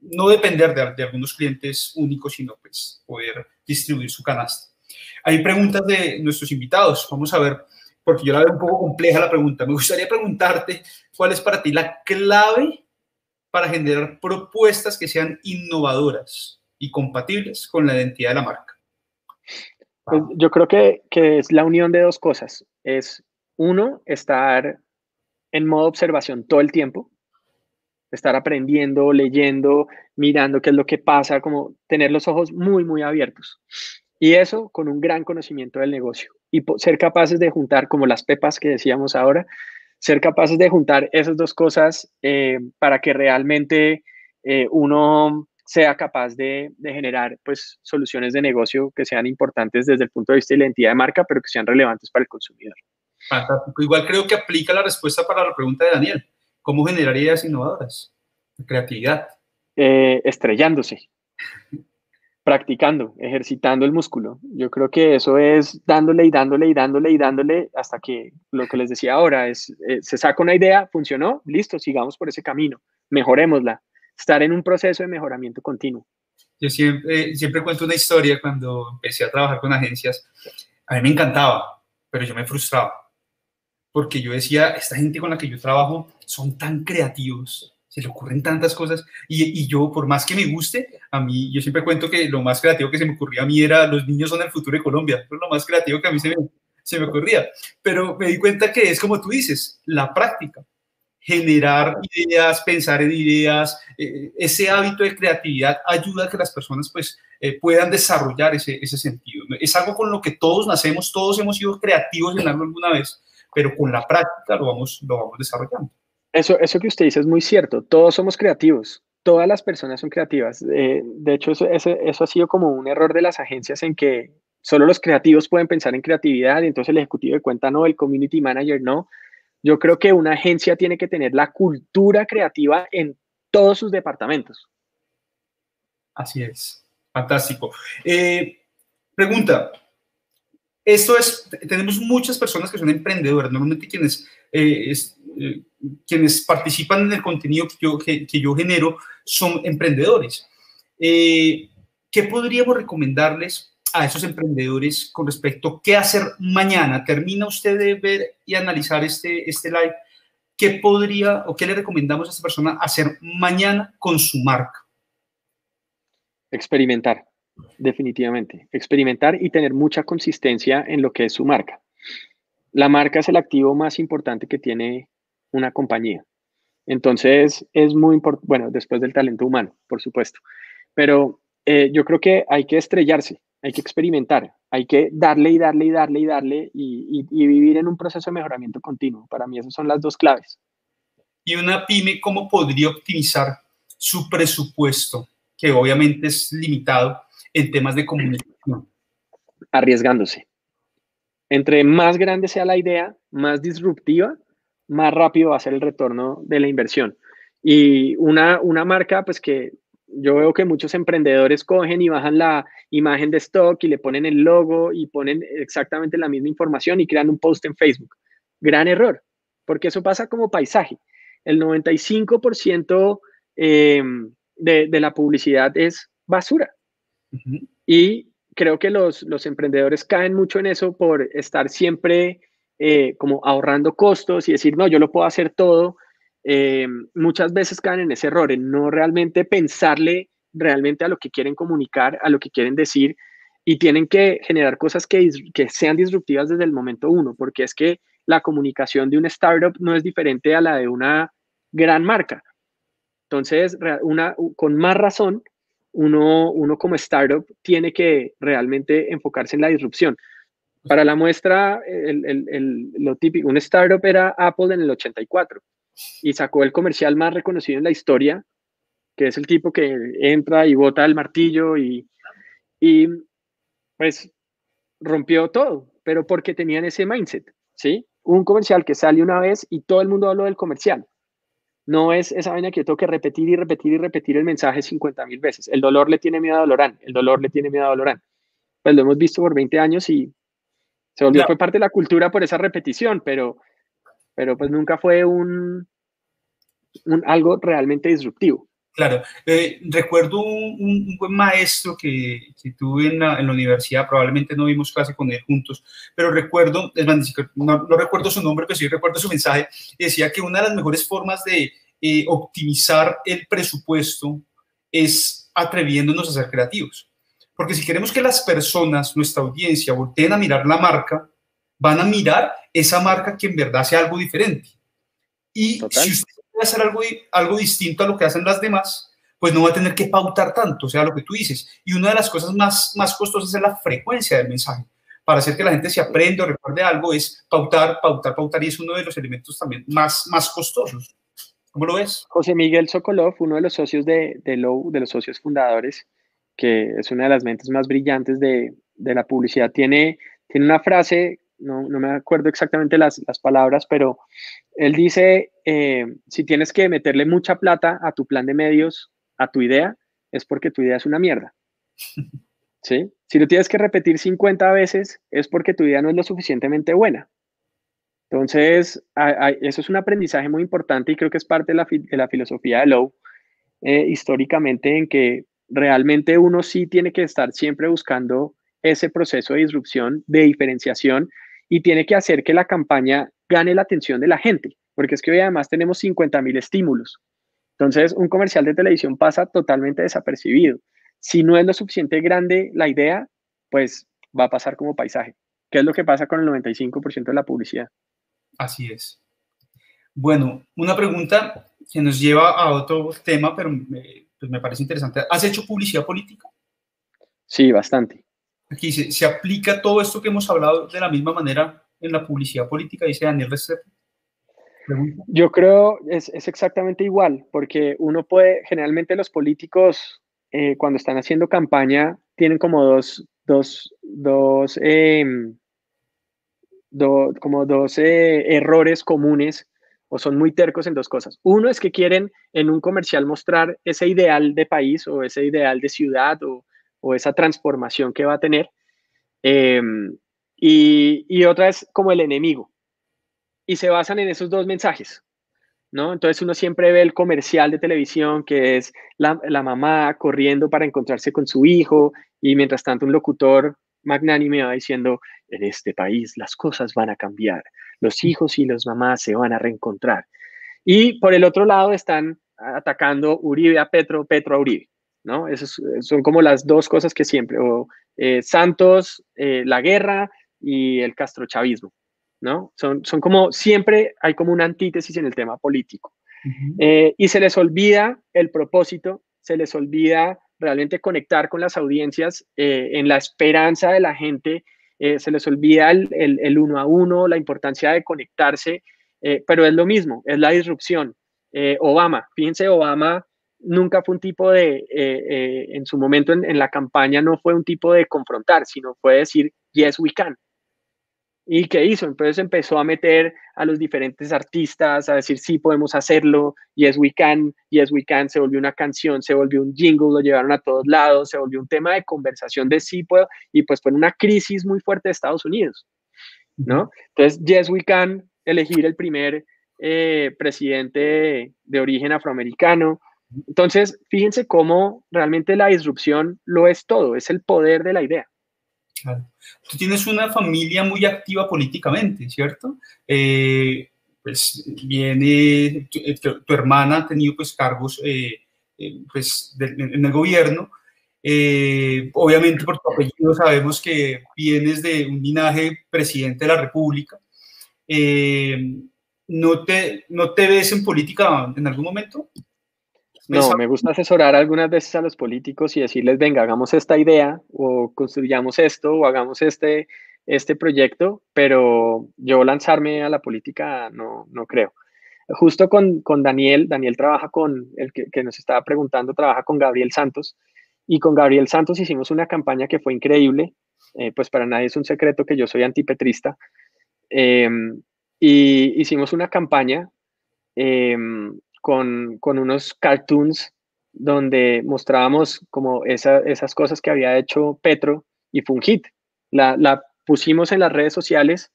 no depender de, de, algunos clientes únicos, sino pues poder distribuir su canasta. Hay preguntas de nuestros invitados. Vamos a ver, porque yo la veo un poco compleja la pregunta. Me gustaría preguntarte cuál es para ti la clave para generar propuestas que sean innovadoras y compatibles con la identidad de la marca. Pues yo creo que, que es la unión de dos cosas. Es uno, estar en modo observación todo el tiempo, estar aprendiendo, leyendo, mirando qué es lo que pasa, como tener los ojos muy, muy abiertos. Y eso con un gran conocimiento del negocio y ser capaces de juntar, como las pepas que decíamos ahora, ser capaces de juntar esas dos cosas eh, para que realmente eh, uno sea capaz de, de, generar pues, soluciones de negocio que sean importantes desde el punto de vista de la identidad de marca, pero que sean relevantes para el consumidor. Fantástico. Igual creo que aplica la respuesta para la pregunta de Daniel. ¿Cómo generar ideas innovadoras? Creatividad. Eh, estrellándose (laughs) practicando, ejercitando el músculo. Yo creo que eso es dándole y dándole y dándole y dándole hasta que lo que les decía ahora es, eh, se saca una idea, funcionó, listo, sigamos por ese camino, mejorémosla, estar en un proceso de mejoramiento continuo. Yo siempre, siempre cuento una historia cuando empecé a trabajar con agencias, a mí me encantaba, pero yo me frustraba, porque yo decía, esta gente con la que yo trabajo son tan creativos, se le ocurren tantas cosas y, y, yo, por más que me guste, a mí, yo siempre cuento que lo más creativo que se me ocurría a mí era los niños son el futuro de Colombia, fue lo más creativo que a mí se me, se me ocurría. Pero me di cuenta que es como tú dices, la práctica, generar ideas, pensar en ideas, eh, ese hábito de creatividad ayuda a que las personas pues eh, puedan desarrollar ese, ese sentido. Es algo con lo que todos nacemos, todos hemos sido creativos en algo alguna vez, pero con la práctica lo vamos, lo vamos desarrollando. Eso, eso que usted dice es muy cierto. Todos somos creativos. Todas las personas son creativas. Eh, de hecho, eso, eso, ha sido como un error de las agencias en que solo los creativos pueden pensar en creatividad y entonces el ejecutivo de cuenta no, el community manager no. Yo creo que una agencia tiene que tener la cultura creativa en todos sus departamentos. Así es. Fantástico. Eh, pregunta. Esto es, tenemos muchas personas que son emprendedoras, normalmente quienes eh, eh, quienes participan en el contenido que yo, que, que yo genero son emprendedores. Eh, ¿Qué podríamos recomendarles a esos emprendedores con respecto a qué hacer mañana? Termina usted de ver y analizar este, este live. ¿Qué podría o qué le recomendamos a esta persona hacer mañana con su marca? Experimentar, definitivamente. Experimentar y tener mucha consistencia en lo que es su marca. La marca es el activo más importante que tiene una compañía. Entonces, es muy importante, bueno, después del talento humano, por supuesto, pero eh, yo creo que hay que estrellarse, hay que experimentar, hay que darle y darle y darle y darle y, vivir en un proceso de mejoramiento continuo. Para mí esas son las dos claves. ¿Y una pyme cómo podría optimizar su presupuesto, que obviamente es limitado en temas de comunicación? Arriesgándose. Entre más grande sea la idea, más disruptiva, más rápido va a ser el retorno de la inversión. Y una, una marca, pues que yo veo que muchos emprendedores cogen y bajan la imagen de stock y le ponen el logo y ponen exactamente la misma información y crean un post en Facebook. Gran error, porque eso pasa como paisaje. El 95% em, de, la publicidad es basura. Y creo que los, los, emprendedores caen mucho en eso por estar siempre eh, como ahorrando costos y decir, no, yo lo puedo hacer todo eh, muchas veces caen en ese error, en no realmente pensarle realmente a lo que quieren comunicar, a lo que quieren decir, y tienen que generar cosas que, que sean disruptivas desde el momento uno, porque es que la comunicación de un startup no es diferente a la de una gran marca. Entonces, una, con más razón, uno, uno como startup tiene que realmente enfocarse en la disrupción. Para la muestra, lo típico, un startup era Apple en el 84 y sacó el comercial más reconocido en la historia, que es el tipo que entra y bota el martillo y, y pues rompió todo, pero porque tenían ese mindset, ¿sí? Un comercial que sale una vez y todo el mundo habló del comercial. No es esa vaina que yo tengo que repetir y repetir y repetir el mensaje 50 mil veces. El dolor le tiene miedo a Dolorán, el dolor le tiene miedo a Dolorán. Pues lo hemos visto por 20 años y se volvió, fue parte de la cultura por esa repetición, pero pero pues nunca fue un, un algo realmente disruptivo. Claro, eh, recuerdo un, buen maestro que, que tuve en la, en la, universidad, probablemente no vimos clase con él juntos, pero recuerdo, no, no, recuerdo su nombre, pero sí recuerdo su mensaje, decía que una de las mejores formas de eh, optimizar el presupuesto es atreviéndonos a ser creativos. Porque si queremos que las personas, nuestra audiencia, volteen a mirar la marca, van a mirar esa marca que en verdad sea algo diferente. Y si usted quiere hacer algo, algo distinto a lo que hacen las demás, pues no va a tener que pautar tanto, o sea, lo que tú dices. Y una de las cosas más, más costosas es la frecuencia del mensaje. Para hacer que la gente se aprenda o recuerde algo es pautar, pautar, pautar, y es uno de los elementos también más, más costosos. ¿Cómo lo ves? José Miguel Sokolov, uno de los socios de, de Low, de los socios fundadores, que es una de las mentes más brillantes de, de la publicidad, tiene, tiene una frase no, me acuerdo exactamente las, palabras, pero él dice, eh, si tienes que meterle mucha plata a tu plan de medios, a tu idea, es porque tu idea es una mierda. (laughs) ¿Sí? Si lo tienes que repetir 50 veces, es porque tu idea no es lo suficientemente buena. Entonces, eso es un aprendizaje muy importante y creo que es parte de la, filosofía de Lowe, eh, históricamente, en que realmente uno sí tiene que estar siempre buscando ese proceso de disrupción, de diferenciación y tiene que hacer que la campaña gane la atención de la gente, porque es que hoy además tenemos 50 mil estímulos. Entonces, un comercial de televisión pasa totalmente desapercibido. Si no es lo suficiente grande la idea, pues va a pasar como paisaje, que es lo que pasa con el 95% de la publicidad. Así es. Bueno, una pregunta que nos lleva a otro tema, pero me, pues me parece interesante. ¿Has hecho publicidad política? Sí, bastante. Aquí se, se, aplica todo esto que hemos hablado de la misma manera en la publicidad política, dice Daniel Restrepo. Yo creo es, es exactamente igual, porque uno puede, generalmente los políticos eh, cuando están haciendo campaña tienen como dos, dos, dos, eh, como dos eh, errores comunes o son muy tercos en dos cosas. Uno es que quieren en un comercial mostrar ese ideal de país o ese ideal de ciudad o, o esa transformación que va a tener. Em, y, y, otra es como el enemigo. Y se basan en esos dos mensajes, ¿no? Entonces uno siempre ve el comercial de televisión que es la, la mamá corriendo para encontrarse con su hijo y mientras tanto un locutor magnánime va diciendo, en este país las cosas van a cambiar, los hijos y las mamás se van a reencontrar. Y por el otro lado están atacando Uribe a Petro, Petro a Uribe. ¿no? Esas son como las dos cosas que siempre, o eh, Santos, eh, la guerra y el castrochavismo, ¿no? Son, son como, siempre hay como una antítesis en el tema político. Eh, y se les olvida el propósito, se les olvida realmente conectar con las audiencias eh, en la esperanza de la gente. Eh, se les olvida el, el, uno a uno, la importancia de conectarse, pero es lo mismo, es la disrupción. Obama, fíjense, Obama nunca fue un tipo de, en su momento en, en la campaña no fue un tipo de confrontar, sino fue decir, yes, we can. ¿Y qué hizo? Entonces empezó a meter a los diferentes artistas, a decir, sí, podemos hacerlo, Yes We Can, Yes We Can, se volvió una canción, se volvió un jingle, lo llevaron a todos lados, se volvió un tema de conversación de sí puedo, y pues fue una crisis muy fuerte de Estados Unidos, ¿no? Entonces, Yes We Can, elegir el primer eh, presidente de origen afroamericano. Entonces, fíjense cómo realmente la disrupción lo es todo, es el poder de la idea. Tú tienes una familia muy activa políticamente, ¿cierto? Eh, pues viene, eh, tu, hermana ha tenido pues cargos eh, pues, en el gobierno. obviamente por tu apellido sabemos que vienes de un linaje presidente de la República. ¿no, te, ¿No te ves en política en algún momento? No, me gusta asesorar algunas veces a los políticos y decirles, venga, hagamos esta idea o construyamos esto o hagamos este, este proyecto, pero yo lanzarme a la política no, no creo. Justo con, con Daniel, Daniel trabaja con, el que, que, nos estaba preguntando, trabaja con Gabriel Santos y con Gabriel Santos hicimos una campaña que fue increíble, eh, pues para nadie es un secreto que yo soy antipetrista, eh, y hicimos una campaña eh, con, unos cartoons donde mostrábamos como esas cosas que había hecho Petro y fue un hit. La, pusimos en las redes sociales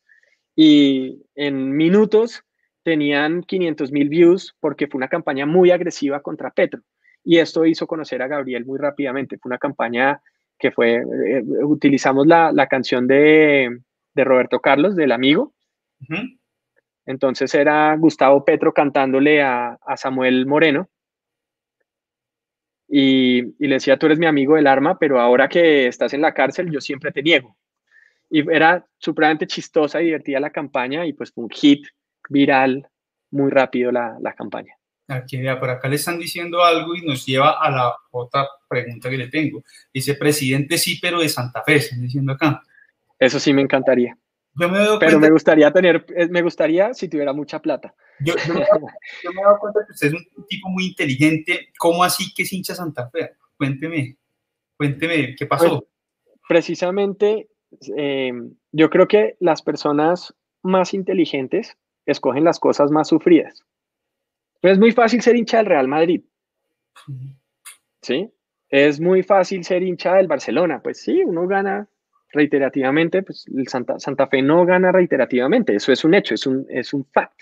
y en minutos tenían 500 mil views porque fue una campaña muy agresiva contra Petro. Y esto hizo conocer a Gabriel muy rápidamente. Fue una campaña que fue, eh, utilizamos la, canción de, Roberto Carlos, del amigo, entonces era Gustavo Petro cantándole a, Samuel Moreno y, le decía, tú eres mi amigo del arma, pero ahora que estás en la cárcel, yo siempre te niego. Y era supremamente chistosa y divertida la campaña y pues un hit viral muy rápido la, campaña. Aquí, por acá le están diciendo algo y nos lleva a la otra pregunta que le tengo. Dice, presidente sí, pero de Santa Fe, están diciendo acá. Eso sí me encantaría. Pero me gustaría tener, eh, me gustaría si tuviera mucha plata. Yo, me, he dado cuenta que usted es un tipo muy inteligente. ¿Cómo así que es hincha Santa Fe? Cuénteme, cuénteme, ¿qué pasó? Pues, precisamente, eh, yo creo que las personas más inteligentes escogen las cosas más sufridas. es muy fácil ser hincha del Real Madrid. ¿Sí? Es muy fácil ser hincha del Barcelona. Pues sí, uno gana reiterativamente, pues el Santa, Santa Fe no gana reiterativamente, eso es un hecho, es un, es un fact,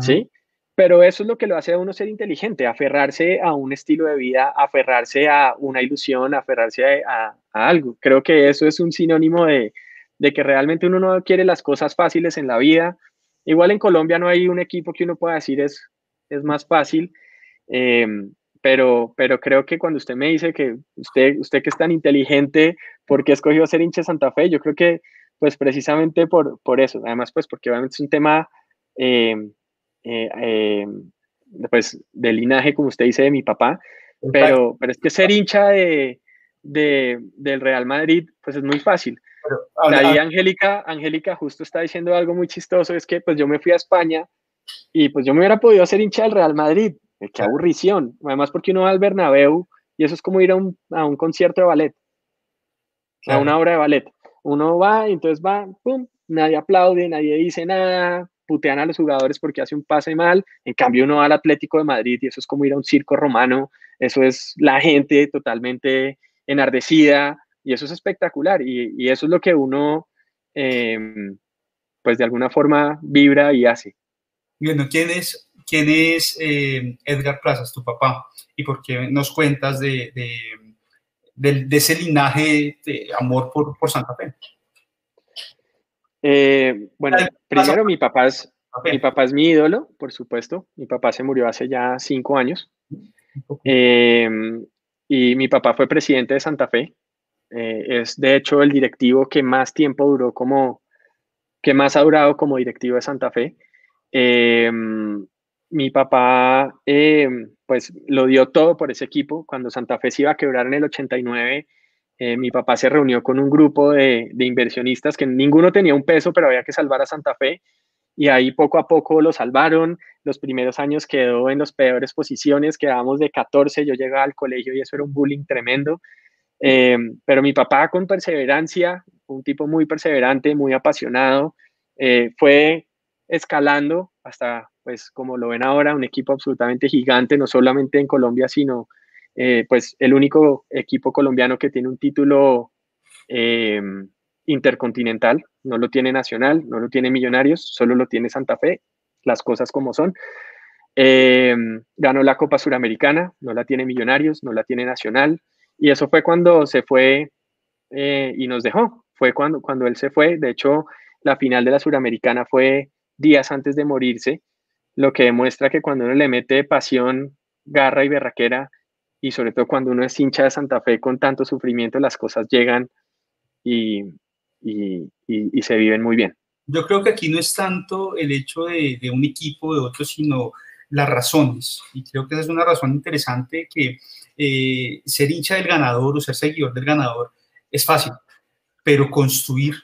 ¿sí? Pero eso es lo que lo hace a uno ser inteligente, aferrarse a un estilo de vida, aferrarse a una ilusión, aferrarse a, algo. Creo que eso es un sinónimo de, que realmente uno no quiere las cosas fáciles en la vida. Igual en Colombia no hay un equipo que uno pueda decir es, es más fácil, em, pero, pero creo que cuando usted me dice que usted, usted que es tan inteligente, ¿por qué escogió ser hincha de Santa Fe? Yo creo que pues precisamente por, por eso, además pues porque obviamente es un tema eh, eh, eh, pues de linaje, como usted dice, de mi papá, pero, pero es que ser hincha de, de, del Real Madrid pues es muy fácil. Ahí Angélica, Angélica justo está diciendo algo muy chistoso, es que pues yo me fui a España y pues yo me hubiera podido ser hincha del Real Madrid, Qué aburrición. Además, porque uno va al Bernabéu y eso es como ir a un, a un concierto de ballet, a una obra de ballet. Uno va y entonces va, pum, nadie aplaude, nadie dice nada, putean a los jugadores porque hace un pase mal. En cambio, uno va al Atlético de Madrid y eso es como ir a un circo romano. Eso es la gente totalmente enardecida y eso es espectacular. Y, y eso es lo que uno, em, pues de alguna forma, vibra y hace. Bueno, ¿quién es ¿Quién es eh, Edgar Plazas, tu papá? ¿Y por qué nos cuentas de, de, ese linaje de amor por, por Santa Fe? Eh, bueno, primero mi papá, es, mi papá es mi ídolo, por supuesto. Mi papá se murió hace ya cinco años. Em, y mi papá fue presidente de Santa Fe. Eh, es de hecho el directivo que más tiempo duró como, que más ha durado como directivo de Santa Fe. Eh, mi papá eh, pues lo dio todo por ese equipo. Cuando Santa Fe se iba a quebrar en el 89, eh, mi papá se reunió con un grupo de, inversionistas que ninguno tenía un peso, pero había que salvar a Santa Fe. Y ahí poco a poco lo salvaron. Los primeros años quedó en las peores posiciones, quedábamos de 14, yo llegaba al colegio y eso era un bullying tremendo. Eh, pero mi papá con perseverancia, un tipo muy perseverante, muy apasionado, fue escalando hasta pues como lo ven ahora, un equipo absolutamente gigante, no solamente en Colombia, sino eh, pues el único equipo colombiano que tiene un título eh, intercontinental, no lo tiene Nacional, no lo tiene Millonarios, solo lo tiene Santa Fe, las cosas como son. Eh, ganó la Copa Suramericana, no la tiene Millonarios, no la tiene Nacional, y eso fue cuando se fue y nos dejó, fue cuando, cuando él se fue, de hecho la final de la Suramericana fue días antes de morirse, lo que demuestra que cuando uno le mete pasión, garra y berraquera, y sobre todo cuando uno es hincha de Santa Fe con tanto sufrimiento, las cosas llegan y, se viven muy bien. Yo creo que aquí no es tanto el hecho de, un equipo, de otro, sino las razones. Y creo que esa es una razón interesante que eh, ser hincha del ganador o ser seguidor del ganador es fácil, pero construir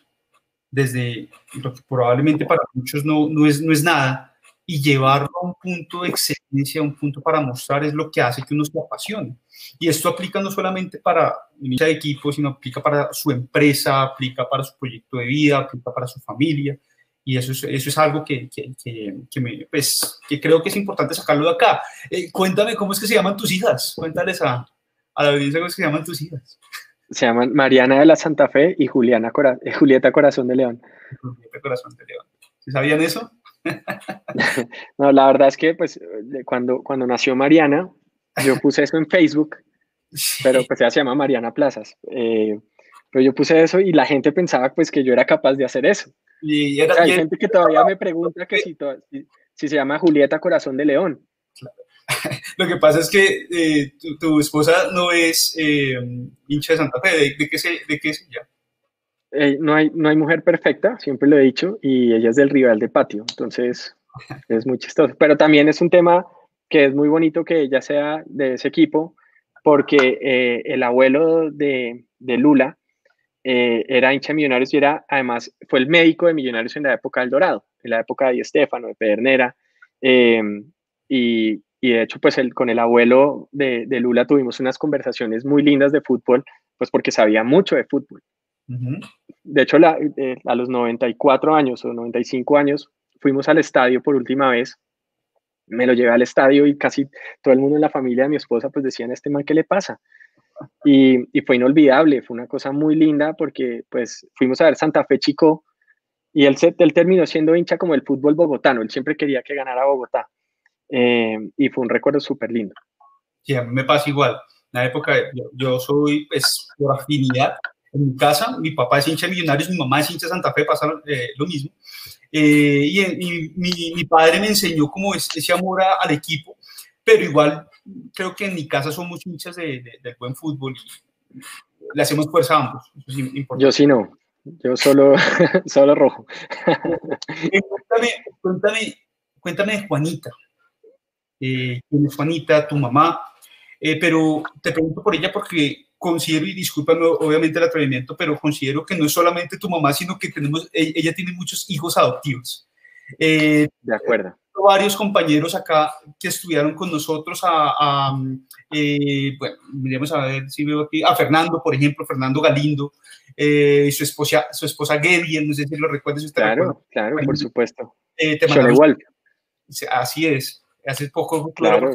desde lo que probablemente para muchos no, no, es, no es nada, y llevarlo a un punto de excelencia, a un punto para mostrar, es lo que hace que uno se apasione. Y esto aplica no solamente para un de equipo, sino aplica para su empresa, aplica para su proyecto de vida, aplica para su familia. Y eso es, eso es algo que, que, que, me, pues, que creo que es importante sacarlo de acá. Eh, cuéntame cómo es que se llaman tus hijas. Cuéntales a, a la audiencia cómo es que se llaman tus hijas. Se llaman Mariana de la Santa Fe y Juliana Cora eh, Julieta Corazón de León. Julieta Corazón de León. ¿Sabían eso? (laughs) no, la verdad es que pues cuando, cuando nació Mariana, yo puse eso en Facebook, (laughs) pero pues ella se llama Mariana Plazas. Eh, pero yo puse eso y la gente pensaba pues que yo era capaz de hacer eso. Y hay gente que todavía me (laughs) pregunta que si, si, se llama Julieta Corazón de León. Lo que pasa es que eh, tu, esposa no es eh, hincha de Santa Fe. ¿De, de qué, de qué es ella? Eh, no, hay, no hay mujer perfecta, siempre lo he dicho, y ella es del rival de patio, entonces (laughs) es muy chistoso. Pero también es un tema que es muy bonito que ella sea de ese equipo, porque el abuelo de, de Lula era hincha de Millonarios y era, además, fue el médico de Millonarios en la época del Dorado, en la época de Estefano, de Pedernera, y, y, de hecho, pues el, con el abuelo de, de Lula tuvimos unas conversaciones muy lindas de fútbol, pues porque sabía mucho de fútbol. De hecho, eh, a los 94 años o 95 años fuimos al estadio por última vez. Me lo llevé al estadio y casi todo el mundo en la familia de mi esposa pues decían, este man, ¿qué le pasa? Y, fue inolvidable, fue una cosa muy linda porque pues fuimos a ver Santa Fe Chico y él, él terminó siendo hincha como el fútbol bogotano, él siempre quería que ganara Bogotá eh, y fue un recuerdo súper lindo. Sí, a mí me pasa igual. En la época, yo, yo soy pues por afinidad, en mi casa, mi papá es hincha de Millonarios, mi mamá es hincha de Santa Fe, pasa eh, lo mismo. Eh, y, mi, mi, padre me enseñó como ese amor al equipo, pero igual creo que en mi casa somos hinchas de, del buen fútbol y le hacemos fuerza a ambos. Yo sí no, yo solo, (laughs) solo rojo. Eh, cuéntame, cuéntame, cuéntame de Juanita. ¿Quién es Juanita, tu mamá? pero te pregunto por ella porque considero, y discúlpame obviamente el atrevimiento, pero considero que no es solamente tu mamá, sino que tenemos, e, ella tiene muchos hijos adoptivos. Eh, de acuerdo. Varios compañeros acá que estudiaron con nosotros a, eh, bueno, miremos a ver si veo aquí, a Fernando, por ejemplo, Fernando Galindo, eh, su esposa, su esposa Gedian, no sé si lo recuerdas. claro, claro, por supuesto. Eh, te igual. Así es. Hace poco. Claro,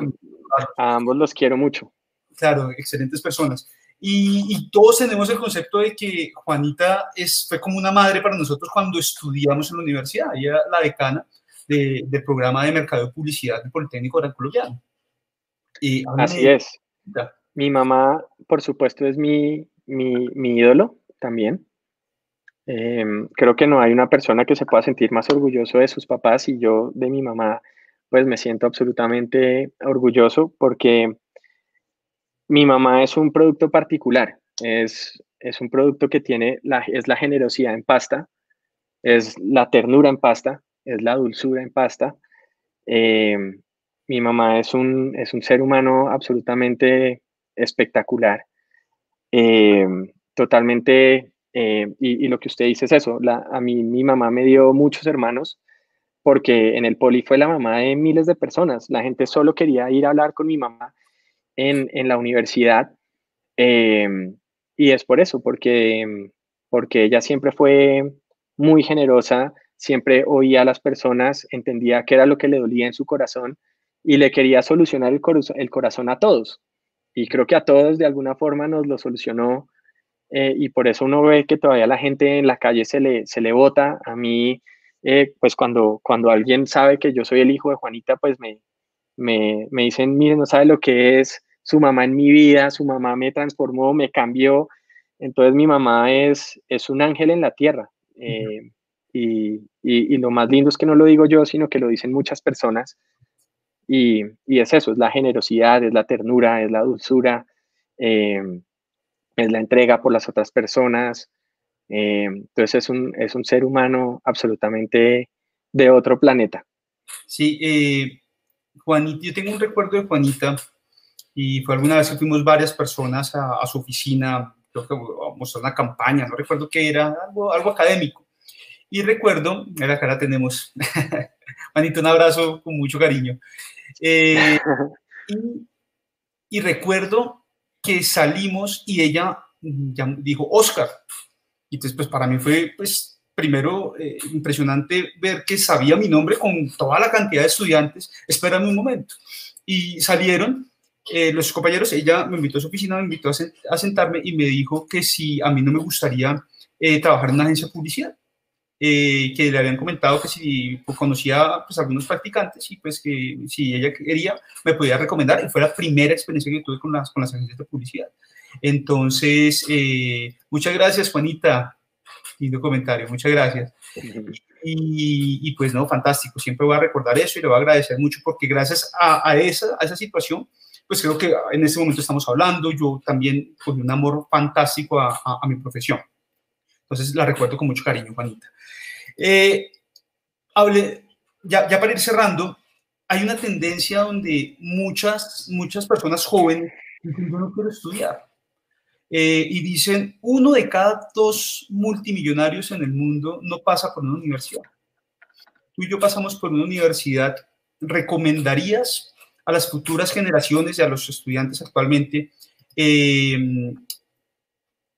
a ambos los quiero mucho. Claro, excelentes personas. Y, todos tenemos el concepto de que Juanita es, fue como una madre para nosotros cuando estudiamos en la universidad. Ella era la decana del programa de mercado de publicidad del Politécnico Gran Colombiano. Y Así es. Mi mamá, por supuesto, es mi, mi, mi ídolo también. Em, creo que no hay una persona que se pueda sentir más orgulloso de sus papás y yo de mi mamá, pues me siento absolutamente orgulloso porque mi mamá es un producto particular, es, es un producto que tiene, la, es la generosidad en pasta, es la ternura en pasta, es la dulzura en pasta, em, mi mamá es un, es un ser humano absolutamente espectacular, eh, totalmente, eh, y, lo que usted dice es eso, a mí mi mamá me dio muchos hermanos porque en el poli fue la mamá de miles de personas, la gente solo quería ir a hablar con mi mamá en, en la universidad, eh, y es por eso, porque, porque ella siempre fue muy generosa, siempre oía a las personas, entendía qué era lo que le dolía en su corazón y le quería solucionar el, el corazón a todos. Y creo que a todos de alguna forma nos lo solucionó eh, y por eso uno ve que todavía la gente en la calle se le, se le vota. A mí, eh, pues cuando, cuando alguien sabe que yo soy el hijo de Juanita, pues me, me, me dicen, miren, no sabe lo que es su mamá en mi vida, su mamá me transformó, me cambió. Entonces mi mamá es, es un ángel en la tierra. Eh, y, y, lo más lindo es que no lo digo yo, sino que lo dicen muchas personas. Y, y es eso, es la generosidad, es la ternura, es la dulzura, eh, es la entrega por las otras personas. Eh, entonces es un, es un ser humano absolutamente de otro planeta. Sí, eh, Juanita, yo tengo un recuerdo de Juanita y fue alguna vez que fuimos varias personas a, a su oficina, creo que a mostrar una campaña, no recuerdo qué era, algo, algo académico. Y recuerdo, acá la tenemos, (laughs) Juanita, un abrazo con mucho cariño. Eh, (laughs) y, recuerdo que salimos y ella dijo Oscar. Y entonces, pues para mí fue, pues, primero eh, impresionante ver que sabía mi nombre con toda la cantidad de estudiantes. Espérame un momento. Y salieron eh, los compañeros, ella me invitó a su oficina, me invitó a, sentarme y me dijo que si a mí no me gustaría trabajar en una agencia de publicidad. Eh, que le habían comentado que si pues, conocía pues, algunos practicantes y pues que si ella quería me podía recomendar y fue la primera experiencia que tuve con las, con las agencias de publicidad. Entonces, eh, muchas gracias Juanita, lindo comentario, muchas gracias. Y, pues no, fantástico, siempre voy a recordar eso y le voy a agradecer mucho porque gracias a, esa, a esa situación, pues creo que en este momento estamos hablando, yo también con un amor fantástico a, mi profesión. Entonces la recuerdo con mucho cariño, Juanita. Eh, hable, ya, ya, para ir cerrando, hay una tendencia donde muchas, muchas personas jóvenes dicen, yo no quiero estudiar. Eh, y dicen, uno de cada dos multimillonarios en el mundo no pasa por una universidad. Tú y yo pasamos por una universidad. ¿Recomendarías a las futuras generaciones y a los estudiantes actualmente eh,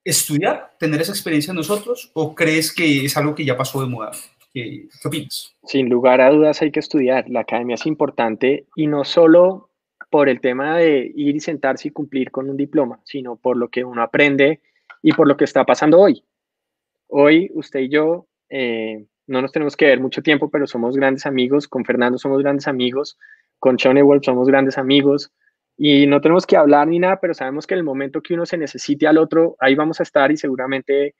estudiar, tener esa experiencia nosotros, o crees que es algo que ya pasó de moda? ¿Qué, opinas? Sin lugar a dudas hay que estudiar. La academia es importante y no solo por el tema de ir y sentarse y cumplir con un diploma, sino por lo que uno aprende y por lo que está pasando hoy. Hoy usted y yo eh, no nos tenemos que ver mucho tiempo, pero somos grandes amigos. Con Fernando somos grandes amigos. Con Sean Wolf somos grandes amigos y no tenemos que hablar ni nada, pero sabemos que en el momento que uno se necesite al otro, ahí vamos a estar y seguramente,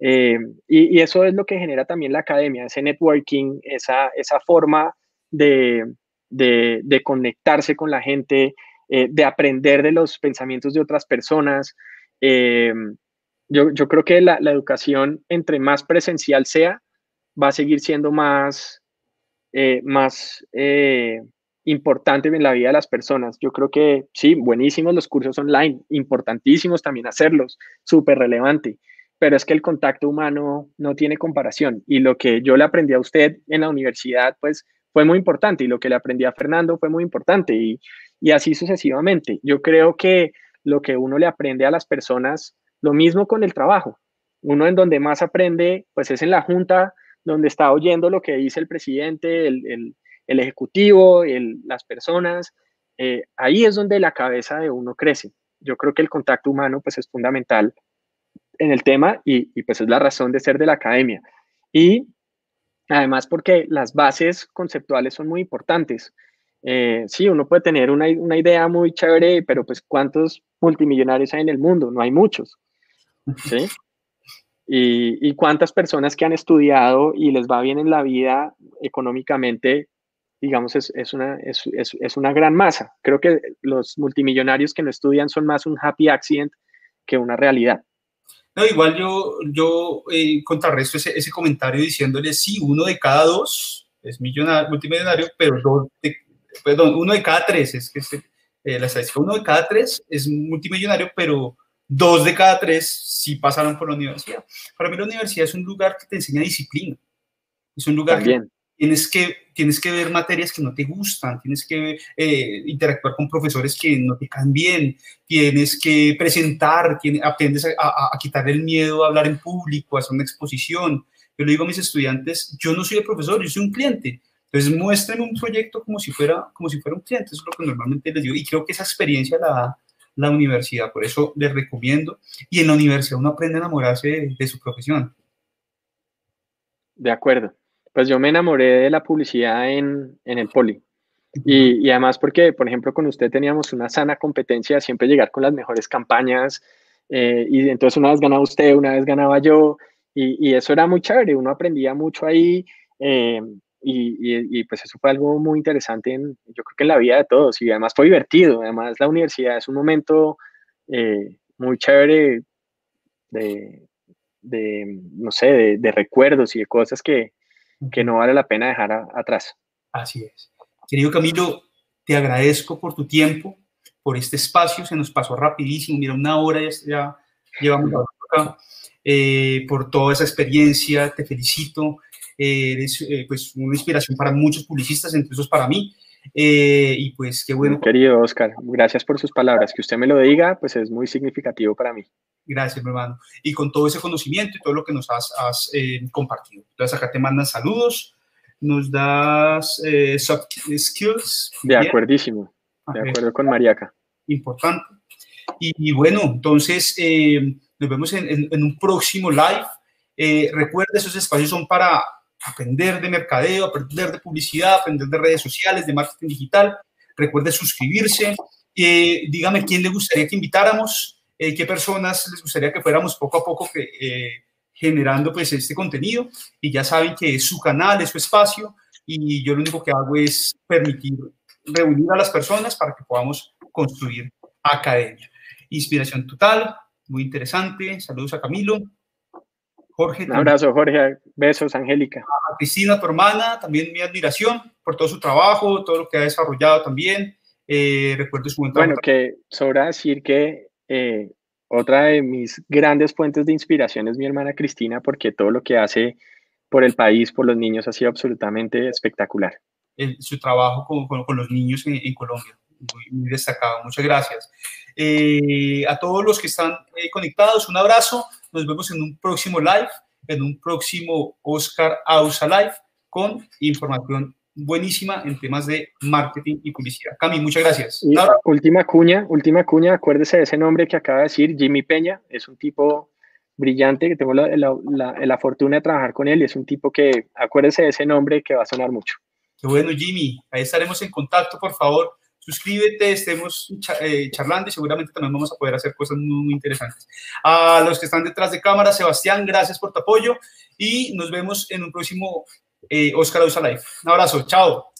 eh, y, eso es lo que genera también la academia, ese networking, esa, esa forma de, de, conectarse con la gente, eh, de aprender de los pensamientos de otras personas. Eh, yo, yo, creo que la, la, educación, entre más presencial sea, va a seguir siendo más, más importante en la vida de las personas. Yo creo que sí, buenísimos los cursos online, importantísimos también hacerlos, súper relevante, pero es que el contacto humano no tiene comparación y lo que yo le aprendí a usted en la universidad, pues fue muy importante y lo que le aprendí a Fernando fue muy importante y, y así sucesivamente. Yo creo que lo que uno le aprende a las personas, lo mismo con el trabajo. Uno en donde más aprende, pues es en la junta, donde está oyendo lo que dice el presidente, el, el el ejecutivo, las personas, eh, ahí es donde la cabeza de uno crece. Yo creo que el contacto humano pues es fundamental en el tema y, pues es la razón de ser de la academia. Y además porque las bases conceptuales son muy importantes. Eh, sí, uno puede tener una, idea muy chévere, pero pues ¿cuántos multimillonarios hay en el mundo? No hay muchos. ¿sí? (laughs) Y, y, cuántas personas que han estudiado y les va bien en la vida económicamente digamos, es, es, una, es, es, una gran masa. Creo que los multimillonarios que no estudian son más un happy accident que una realidad. No, igual yo, yo eh, contrarresto ese, ese, comentario diciéndole, sí, uno de cada dos es millonario, multimillonario, pero dos perdón, uno de cada tres, es que eh, la estadística, uno de cada tres es multimillonario, pero dos de cada tres sí pasaron por la universidad. Para mí la universidad es un lugar que te enseña disciplina, es un lugar que tienes que, tienes que ver materias que no te gustan, tienes que eh, interactuar con profesores que no te caen bien, tienes que presentar, aprendes a, quitar el miedo a hablar en público, a hacer una exposición. Yo le digo a mis estudiantes, yo no soy el profesor, yo soy un cliente. Entonces muestren un proyecto como si fuera, como si fuera un cliente, eso es lo que normalmente les digo. Y creo que esa experiencia la da la universidad, por eso les recomiendo. Y en la universidad uno aprende a enamorarse de su profesión. De acuerdo pues yo me enamoré de la publicidad en, en el poli. Y, y, además porque, por ejemplo, con usted teníamos una sana competencia, siempre llegar con las mejores campañas. Eh, y entonces una vez ganaba usted, una vez ganaba yo. Y, y eso era muy chévere, uno aprendía mucho ahí. Eh, y, y, pues eso fue algo muy interesante, en, yo creo que en la vida de todos. Y además fue divertido. Además la universidad es un momento eh, muy chévere de, de no sé, de, de recuerdos y de cosas que, que no vale la pena dejar atrás. Así es. Querido Camilo, te agradezco por tu tiempo, por este espacio, se nos pasó rapidísimo, mira, una hora ya, ya llevamos acá, eh, por toda esa experiencia, te felicito, eres eh, pues una inspiración para muchos publicistas, entre esos para mí, eh, y pues qué bueno. Querido Oscar, gracias por sus palabras. Que usted me lo diga, pues es muy significativo para mí. Gracias, mi hermano. Y con todo ese conocimiento y todo lo que nos has, eh, compartido. Entonces acá te mandan saludos, nos das eh, soft skills. De acuerdísimo. De acuerdo con Mariaca. Importante. Y, bueno, entonces nos vemos en, en, un próximo live. recuerda, esos espacios son para aprender de mercadeo, aprender de publicidad, aprender de redes sociales, de marketing digital. Recuerde suscribirse. Eh, dígame quién le gustaría que invitáramos, eh, qué personas les gustaría que fuéramos poco a poco eh, generando pues este contenido. Y ya saben que es su canal, es su espacio y yo lo único que hago es permitir reunir a las personas para que podamos construir academia. Inspiración total, muy interesante. Saludos a Camilo. Jorge. Un abrazo, Jorge. Besos, Angélica. A Cristina, tu hermana, también mi admiración por todo su trabajo, todo lo que ha desarrollado también. Eh, recuerdo su buen Bueno, que sobra decir que eh, otra de mis grandes fuentes de inspiración es mi hermana Cristina, porque todo lo que hace por el país, por los niños, ha sido absolutamente espectacular. su trabajo con, con, los niños en, Colombia, muy, destacado. Muchas gracias. Eh, a todos los que están conectados, un abrazo. Nos vemos en un próximo live, en un próximo Oscar Ausa Live con información buenísima en temas de marketing y publicidad. Cami, muchas gracias. última cuña, última cuña, acuérdese de ese nombre que acaba de decir, Jimmy Peña, es un tipo brillante, que tengo la, la, fortuna de trabajar con él y es un tipo que, acuérdese de ese nombre que va a sonar mucho. Qué bueno, Jimmy, ahí estaremos en contacto, por favor suscríbete, estemos eh, charlando y seguramente también vamos a poder hacer cosas muy, interesantes. A los que están detrás de cámara, Sebastián, gracias por tu apoyo y nos vemos en un próximo eh, Oscar Ausa Live. Un abrazo, chao.